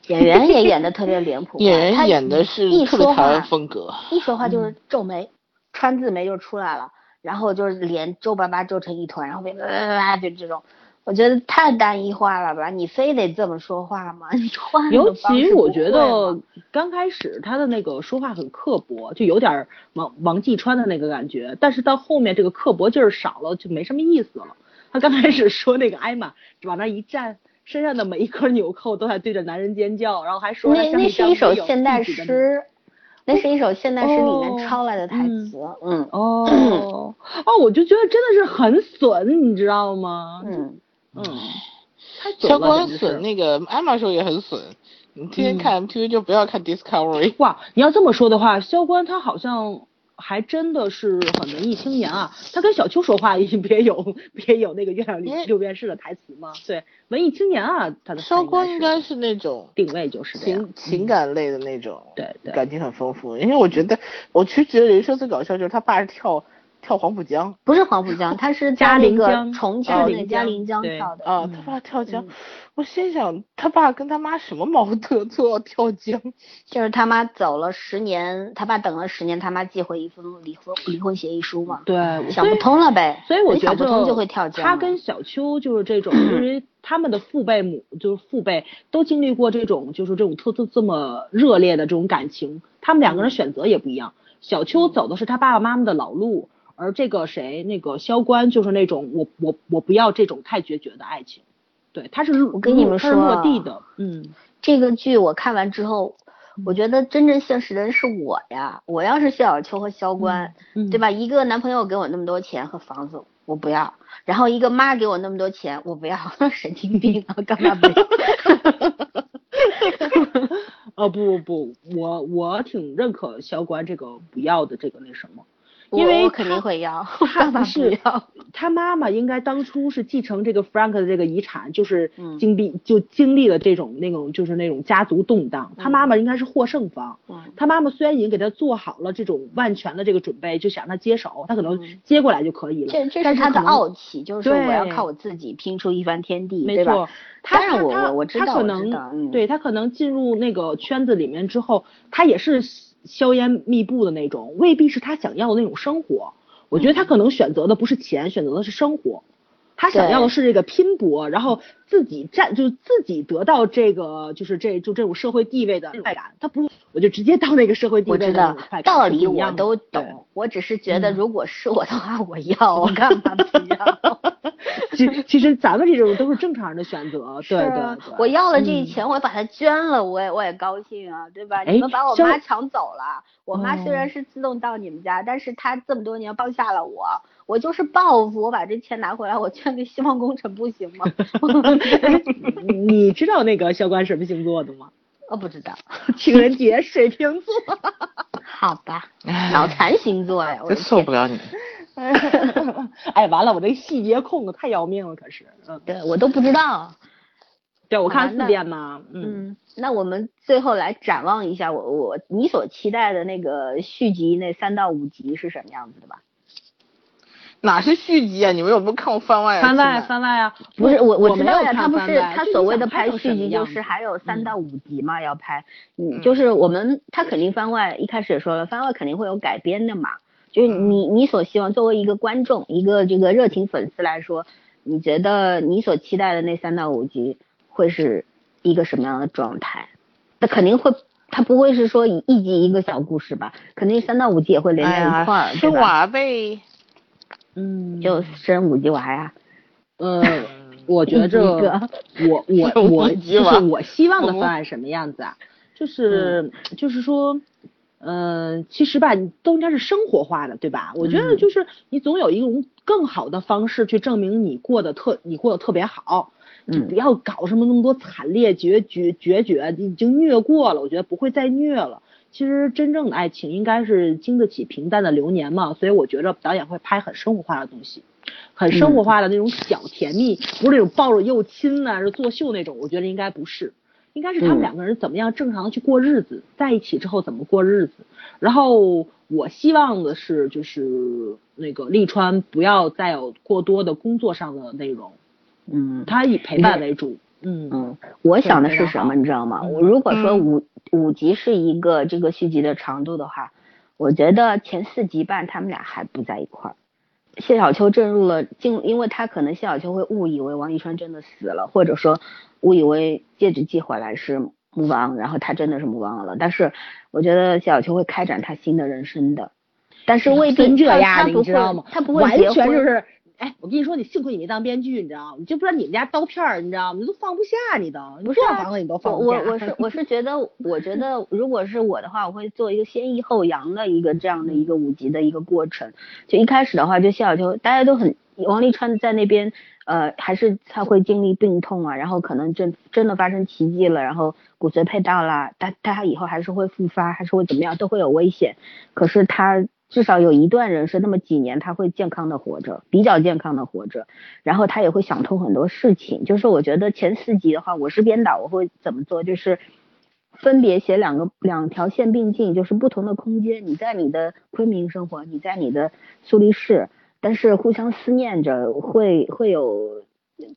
演员也演的特别脸谱化，演员演的是一说特别台风格。一说话嗯就是皱眉，川字眉就出来了，然后就是脸皱巴巴皱成一团，然后别呃就这种，我觉得太单一化了吧？你非得这么说话吗？你换尤其我觉得刚开始他的那个说话很刻薄，就有点儿王王继川的那个感觉，但是到后面这个刻薄劲儿少了，就没什么意思了。他刚开始说那个艾玛往那一站，身上的每一颗纽扣都在对着男人尖叫，然后还说那那是一首现代诗。那是一首现代诗里面抄来的台词。嗯哦哦，我就觉得真的是很损，你知道吗？嗯嗯，萧关损，那个艾玛说也很损。你天天看 MTV 就不要看 Discovery。哇，你要这么说的话，萧关他好像还真的是很文艺青年啊。他跟小秋说话 也别有别有那个月亮六便士的台词吗？对，文艺青年啊，他的烧锅应该是那种定位就是情情感类的那种，对对，感情很丰富。因为我觉得，我其实觉得人生最搞笑就是他爸是跳。跳黄浦江不是黄浦江，他是嘉陵江，重庆的那嘉陵江跳的。啊，他爸跳江，我心想他爸跟他妈什么矛盾，都要跳江。就是他妈走了十年，他爸等了十年，他妈寄回一封离婚离婚协议书嘛。对，想不通了呗。所以我觉得想不通就会跳江。他跟小秋就是这种，因为他们的父辈母就是父辈都经历过这种，就是这种特特这么热烈的这种感情，他们两个人选择也不一样。小秋走的是他爸爸妈妈的老路。而这个谁，那个萧关就是那种我我我不要这种太决绝的爱情，对，他是我跟你们说落地的，嗯，这个剧我看完之后，我觉得真正现实的人是我呀，我要是谢小秋和萧关，对吧？一个男朋友给我那么多钱和房子，我不要；然后一个妈给我那么多钱，我不要，神经病啊，干嘛不要？哦 不不不，我我挺认可萧关这个不要的这个那什么。因为我肯定会要，他 不是他妈妈应该当初是继承这个 Frank 的这个遗产，就是经历就经历了这种那种就是那种家族动荡，他妈妈应该是获胜方。他妈妈虽然已经给他做好了这种万全的这个准备，就想他接手，他可能接过来就可以了。这这是他的傲气，就是说我要靠我自己拼出一番天地，没错。他让我我我知道，他可能对他可能进入那个圈子里面之后，他也是。硝烟密布的那种，未必是他想要的那种生活。我觉得他可能选择的不是钱，选择的是生活。他想要的是这个拼搏，然后自己占，就自己得到这个，就是这就这种社会地位的快感。他不，我就直接到那个社会地位的快感。道理我都懂，我只是觉得如果是我的话，我要，我干嘛不要？其其实咱们这种都是正常人的选择，对对。我要了这钱，我把它捐了，我也我也高兴啊，对吧？你们把我妈抢走了，我妈虽然是自动到你们家，但是她这么多年帮下了我。我就是报复，我把这钱拿回来，我捐给希望工程不行吗？你知道那个小关什么星座的吗？我不知道，情人节水瓶座。好吧，脑残星座呀，真受不了你。哎，完了，我这细节控的太要命了，可是，嗯，对我都不知道。对，我看四遍嘛。嗯，那我们最后来展望一下，我我你所期待的那个续集那三到五集是什么样子的吧？哪是续集啊？你们有没有看过番外？番外，番外啊！不是我，我知道呀，他不是他所谓的拍续集，就是还有三到五集嘛，要拍。嗯，就是我们他肯定番外，一开始也说了，番外肯定会有改编的嘛。就是你你所希望作为一个观众，一个这个热情粉丝来说，你觉得你所期待的那三到五集会是一个什么样的状态？那肯定会，他不会是说一一集一个小故事吧？肯定三到五集也会连在一块儿，是娃呗。嗯，就生五级娃呀。呃，我觉着 我我我就是我希望的方案什么样子啊？就是就是说，嗯，其实吧，都应该是生活化的，对吧？我觉得就是你总有一种更好的方式去证明你过得特你过得特别好。你不要搞什么那么多惨烈决绝决绝，已经虐过了，我觉得不会再虐了。其实真正的爱情应该是经得起平淡的流年嘛，所以我觉着导演会拍很生活化的东西，很生活化的那种小甜蜜，不是那种抱着又亲啊，是作秀那种，我觉得应该不是，应该是他们两个人怎么样正常的去过日子，在一起之后怎么过日子。然后我希望的是，就是那个利川不要再有过多的工作上的内容，嗯，他以陪伴为主。嗯嗯，我想的是什么，你知道吗？我如果说五五集是一个这个续集的长度的话，我觉得前四集半他们俩还不在一块儿。谢小秋进入了进，因为他可能谢小秋会误以为王一川真的死了，或者说误以为戒指寄回来是木王，然后他真的是木王了。但是我觉得谢小秋会开展他新的人生的，但是未必这样，你知道吗？他不会完全就是。哎，我跟你说，你幸亏你没当编剧，你知道吗？你就不知道你们家刀片儿，你知道吗？你都放不下，你都不是啊房子你都放我不下。我我是我是觉得，我觉得 如果是我的话，我会做一个先抑后扬的一个这样的一个五级的一个过程。就一开始的话，就谢小秋大家都很，王沥川在那边，呃，还是他会经历病痛啊，然后可能真真的发生奇迹了，然后骨髓配到了，但但他以后还是会复发，还是会怎么样，都会有危险。可是他至少有一段人生，那么几年他会健康的活着，比较健康的活着，然后他也会想通很多事情。就是我觉得前四集的话，我是编导，我会怎么做？就是分别写两个两条线并进，就是不同的空间，你在你的昆明生活，你在你的苏黎世，但是互相思念着，会会有，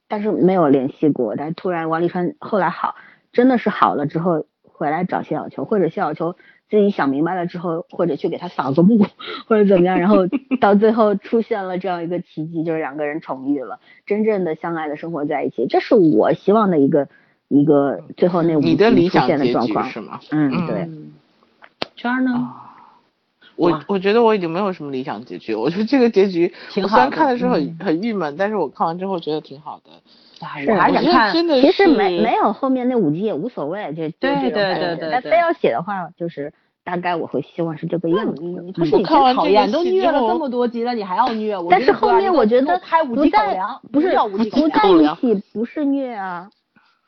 但是没有联系过。但突然王沥川后来好，真的是好了之后回来找谢小秋，或者谢小秋自己想明白了之后，或者去给他扫个墓，或者怎么样，然后 到最后出现了这样一个奇迹，就是两个人重遇了，真正的相爱的生活在一起，这是我希望的一个一个最后那五你的理集出现的想结局状况。是吗？嗯，嗯对。嗯，圈儿呢？啊我我觉得我已经没有什么理想结局，我觉得这个结局，我虽挺好虽然看的时候很嗯很郁闷，但是我看完之后觉得挺好的。我还是想看。其实没没有后面那五集也无所谓，就就对对这种感对对对觉但非要写的话，就是大概我会希望是这个样子。你嗯可是你我看完这个真讨厌，都虐了这么多集了，你还要虐？我但是后面我觉得拍五不在集狗粮，不是不在一起不是虐啊。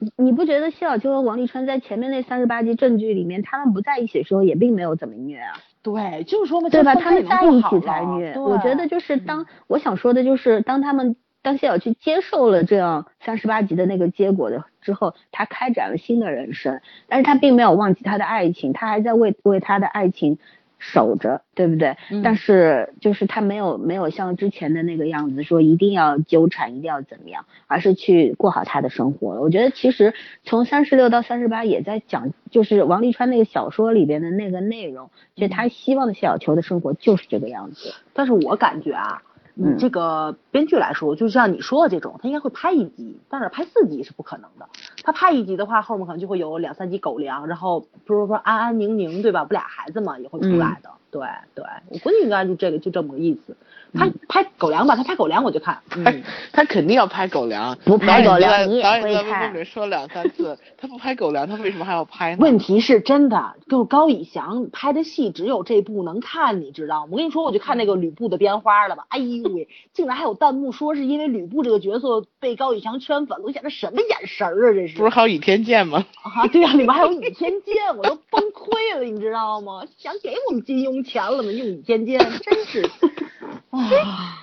你你不觉得谢小秋和王沥川在前面那三十八集正剧里面，他们不在一起的时候也并没有怎么虐啊？对，就是说嘛，对吧？他们在一起才虐虐。。我觉得就是当我想说的就是，当他们当谢小去接受了这样三十八集的那个结果的之后，他开展了新的人生，但是他并没有忘记他的爱情，他还在为为他的爱情守着，对不对？嗯但是就是他没有没有像之前的那个样子说一定要纠缠，一定要怎么样，而是去过好他的生活了。我觉得其实从三十六到三十八也在讲，就是王沥川那个小说里边的那个内容，其实他希望的谢小球的生活就是这个样子。但是我感觉啊，嗯你这个编剧来说，就像你说的这种，他应该会拍一集，但是拍四集是不可能的。他拍一集的话，后面可能就会有两三集狗粮，然后不是说安安宁宁，对吧？不俩孩子嘛也会出来的。对对，我估计应该就这个就这么个意思。拍拍狗粮吧，他拍狗粮我就看。他嗯，他肯定要拍狗粮，不拍狗粮在你也导演在微会看博里面说了两三次，他不拍狗粮，他为什么还要拍呢？问题是真的，就高以翔拍的戏只有这部能看，你知道吗？我跟你说，我就看那个吕布的编花了吧，哎呦喂，竟然还有弹幕说是因为吕布这个角色被高以翔圈粉了，我想这什么眼神儿啊，这是不是还有倚天剑吗？啊？对呀、里面还有倚天剑，我都崩溃了，你知道吗？想给我们金庸钱了吗？用倚天剑，真是，啊，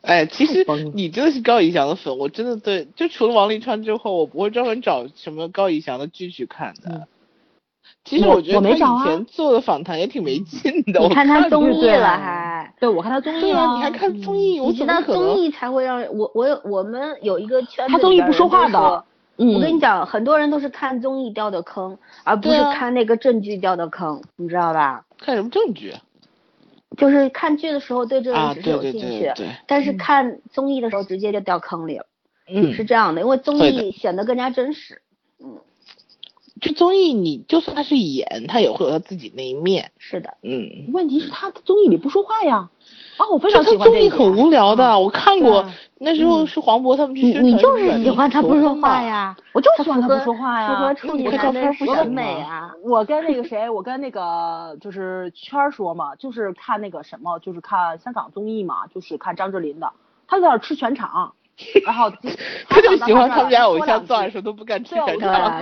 哎，其实你真的是高以翔的粉，我真的对，就除了王沥川之后，我不会专门找什么高以翔的剧去看的。嗯其实我觉得他以前做的访谈也挺没劲的。你看他综艺了还。对我看他综艺对啊，啊，你还看综艺，我你知道怎么可能？综艺才会让我我有我们有一个圈子，他综艺不说话的。嗯，我跟你讲，很多人都是看综艺掉的坑，而不是看那个证据掉的坑，你知道吧？看什么证据就是看剧的时候对这个只是有兴趣，对对，但是看综艺的时候直接就掉坑里了，嗯，是这样的，因为综艺显得更加真实。嗯就综艺，你就算他是演，他也会有他自己那一面。是的，嗯，问题是他综艺里不说话呀。啊，我非就常喜他综艺很欢这一点。无聊的，我看过那时候是黄渤他们去你宣传你就是喜欢他不说。话呀，我就喜欢他不说话符合呀。处女的审美啊。我跟那个谁，我跟那个就是圈儿说嘛，就是看那个什么，就是看香港综艺嘛，就是看张智霖的，他在那儿吃全场，然后 他 就喜欢他们家偶像做做的时候都不敢吃对，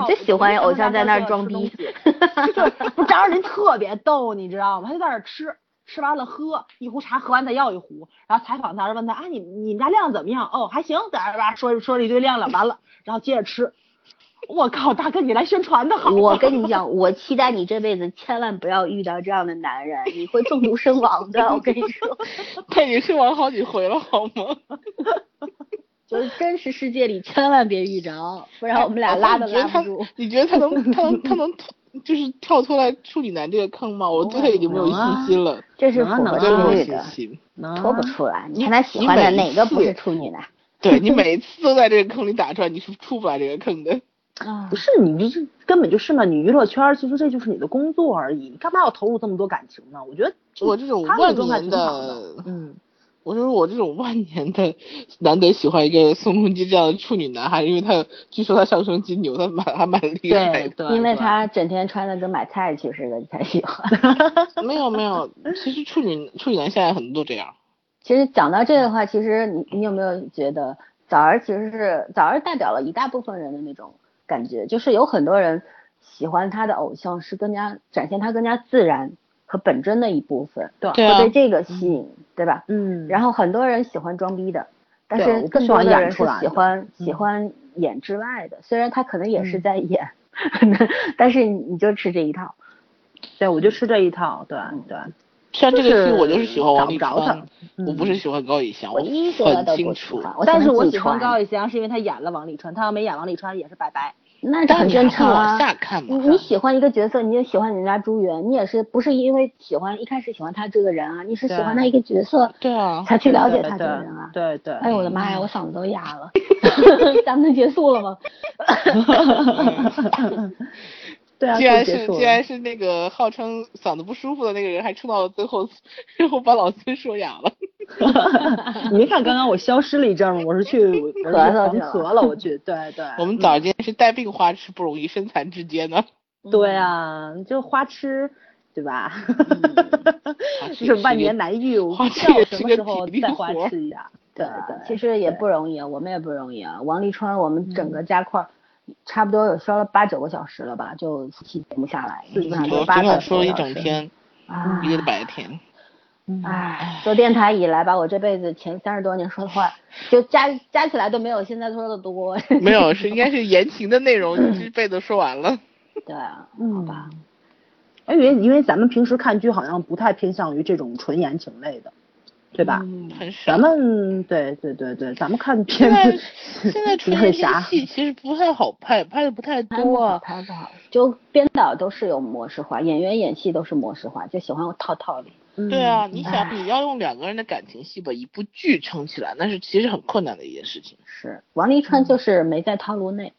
就喜欢偶像在那儿装逼就是张智霖特别逗，你知道吗？他就在那儿吃，吃完了喝一壶茶，喝完再要一壶，然后采访他，问他啊，你你们家亮怎么样？哦，还行，在那儿吧说说了一堆亮亮，完了，然后接着吃。我靠，大哥你来宣传的好。我跟你讲，我期待你这辈子千万不要遇到这样的男人，你会中毒身亡的。我跟你说，他已经是玩好几回了，好吗？就是真实世界里千万别遇着，不然我们俩哦拉都你觉得他拉不住。你觉得他能他能他能就是跳出来处女男这个坑吗？我对他已经没有信心了，这是符合能啊我真没有信定律的，脱不出来。你你看他喜欢的哪个不次是处女男？对你 每一次都在这个坑里打转，你是出不来这个坑的。啊不，是你这根本就是嘛，你娱乐圈其实这就是你的工作而已，你干嘛要投入这么多感情呢？我觉得我这种他万年的嗯，我说我这种万年的难得喜欢一个宋仲基这样的处女男孩，因为他据说他上升金牛，他蛮还蛮厉害的。对，因为他整天穿的跟买菜去似的，才喜欢。没有没有，其实处女处女男现在很多都这样。其实讲到这个的话，其实你你有没有觉得早儿其实是早儿代表了一大部分人的那种感觉，就是有很多人喜欢他的偶像是更加展现他更加自然和本真的一部分，对会被这个吸引，对吧？嗯，然后很多人喜欢装逼的，但是更喜欢多的人是喜欢嗯喜欢演之外的，虽然他可能也是嗯在演，但是你就吃这一套。对我就吃这一套，对对。像这个戏，我就是喜欢王沥找不着川我不是喜欢高以翔，我很清楚。但是我喜欢高以翔，是因为他演了王沥川，他要没演王沥川也是拜拜。那是很正常啊。下看嘛你？你喜欢一个角色，你也喜欢人家朱元，你也是不是因为喜欢一开始喜欢他这个人啊？你是喜欢他一个角色对啊，才去了解他这个人啊。对对。哎呦我的妈呀，我嗓子都哑了。咱们结束了吗？对啊，既然是既然是那个号称嗓子不舒服的那个人，还撑到了最后，最后把老孙说哑了。你没看刚刚我消失了一阵儿吗？我是去我是去咳嗽去了黄河了，我去。对对。我们早间是带病花痴不容易，身残志坚呢。对啊，就花痴，对吧？痴 就是万年难遇，我花不知道什么时候再花痴一下。对对，其实也不容易啊，我们也不容易啊。王沥川，我们整个加块儿，差不多有烧了八九个小时了吧，就期节目下来，基本上八个整整说了一。整天，啊一个白天。嗯唉，做电台以来吧，我这辈子前三十多年说的话，就加加起来都没有现在说的多。没有，是 应该是言情的内容，这辈子说完了。对啊，好嗯吧。因为因为咱们平时看剧好像不太偏向于这种纯言情类的，对吧？嗯很少。咱们对对对对，咱们看现在片子现在纯言情那啥，戏其实不太好拍，拍的不太多啊。拍不好，就编导都是有模式化，演员演戏都是模式化，就喜欢套套路。对啊，嗯你想你要用两个人的感情戏把一部剧撑起来，那是其实很困难的一件事情。是，王沥川就是没在套路内，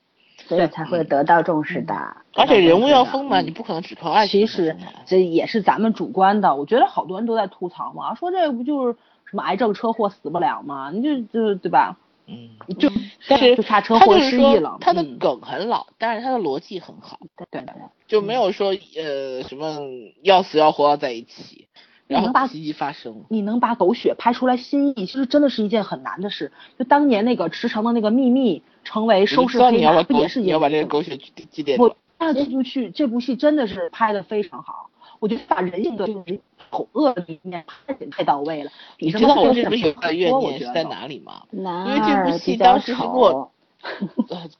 所以对才会得到重视的。而且人物要丰满，你不可能只靠爱情其实。这也是咱们主观的，我觉得好多人都在吐槽嘛，说这不就是什么癌症车祸死不了嘛？你就就对吧？嗯，就但是就差车他祸失忆了。他的嗯梗很老，但是他的逻辑很好，对对对，就没有说呃什么要死要活要在一起，然后能把奇迹发生。你能把狗血拍出来新意，其实真的是一件很难的事。就当年那个池诚的那个秘密成为收视黑马，你要把狗不也是你要把这个狗血祭祭奠我掉。看这部剧，这部戏真的是拍的非常好，我觉得把人性的这种丑恶的一面拍的太到位了。你知道我这里面有什么个怨念是在哪里吗？男因为这部二戏比较当时是给我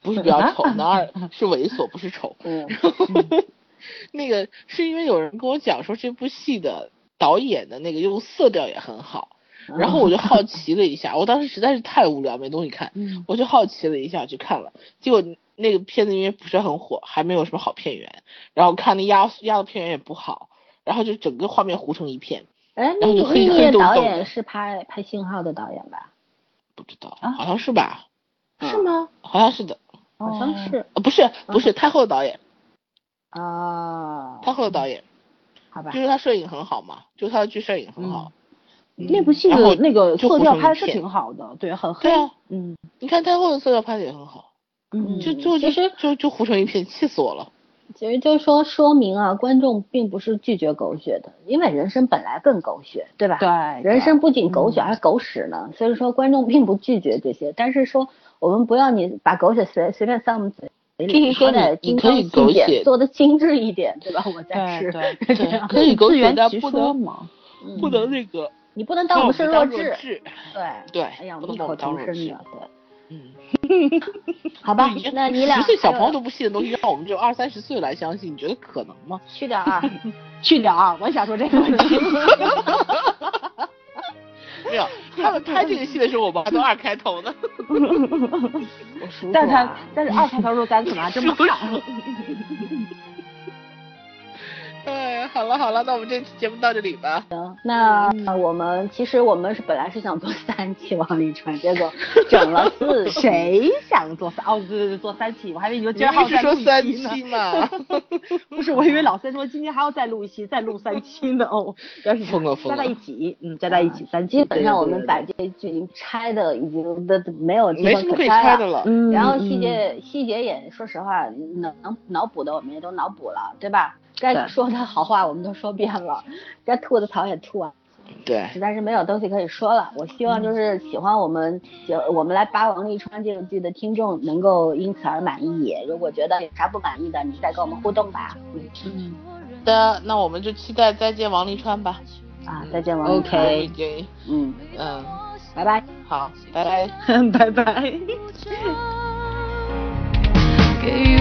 不是比较丑，男二是猥琐，不是丑。嗯，那个是因为有人跟我讲说这部戏的导演的那个用色调也很好，然后我就好奇了一下，我当时实在是太无聊没东西看，嗯我就好奇了一下去看了，结果那个片子因为不是很火，还没有什么好片源，然后看那压压的片源也不好，然后就整个画面糊成一片，哎，然后就黑秘密的黑洞洞的导演是拍拍信号的导演吧？不知道，啊好像是吧？是吗？好像是的，好像是呃，不是不是太后的导演，啊，太后的导演，好吧就，是他摄影很好嘛，就是他的剧摄影很好。那部戏的那个就色调拍的是挺好的，对，很黑对。啊，嗯你看太后的色调拍的也很好，嗯，就就就其实就就糊成一片，气死我了。其实就是说说明啊，观众并不是拒绝狗血的，因为人生本来更狗血，对吧？对，人生不仅狗血，嗯还狗屎呢。所以说观众并不拒绝这些，但是说我们不要你把狗血随随便塞我们嘴里，就是说好歹你你可以精装细点狗血做的精致一点，对吧？我再吃，可以狗自血，圆其说但不能嘛。嗯不能那个你不能当我们是弱智，对对哎呀，我们异口们当弱智同声的，对。嗯，好吧，那你俩十岁小朋友都不信的东西，让我们这种二三十岁来相信，你觉得可能吗？去掉啊，去掉啊！我也想说这个问题。没有，他们拍这个戏的时候，我们还都二开头呢。我数数但是但是二开头的时候咱可能还真不看。哎，好了好了，那我们这期节目到这里吧。行，那我们其实我们是本来是想做三期王沥川，结果 整了四期。谁想做三？哦，对对对，做三期，我还以为你说今天还要再录一三期呢。不是，我以为老三说今天还要再录一期，再录三期呢。哦，但是疯了疯了加在一起，嗯，加在一起三期。基本上我们把这些剧已经拆的已经的没有没什么可以拆拆的了。嗯，然后嗯细节细节也说实话能能脑补的我们也都脑补了，对吧？该说的好话我们都说遍了，该吐的槽也吐完，对，实在是没有东西可以说了。我希望就是喜欢我们就我们来扒王沥川这个剧的听众能够因此而满意。如果觉得有啥不满意的，你再跟我们互动吧。嗯嗯的，那我们就期待再见王沥川吧。啊，再见，王沥川。OK，嗯，嗯，拜拜。好，拜拜。拜拜。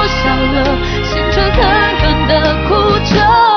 我笑了，心却狠狠地哭着。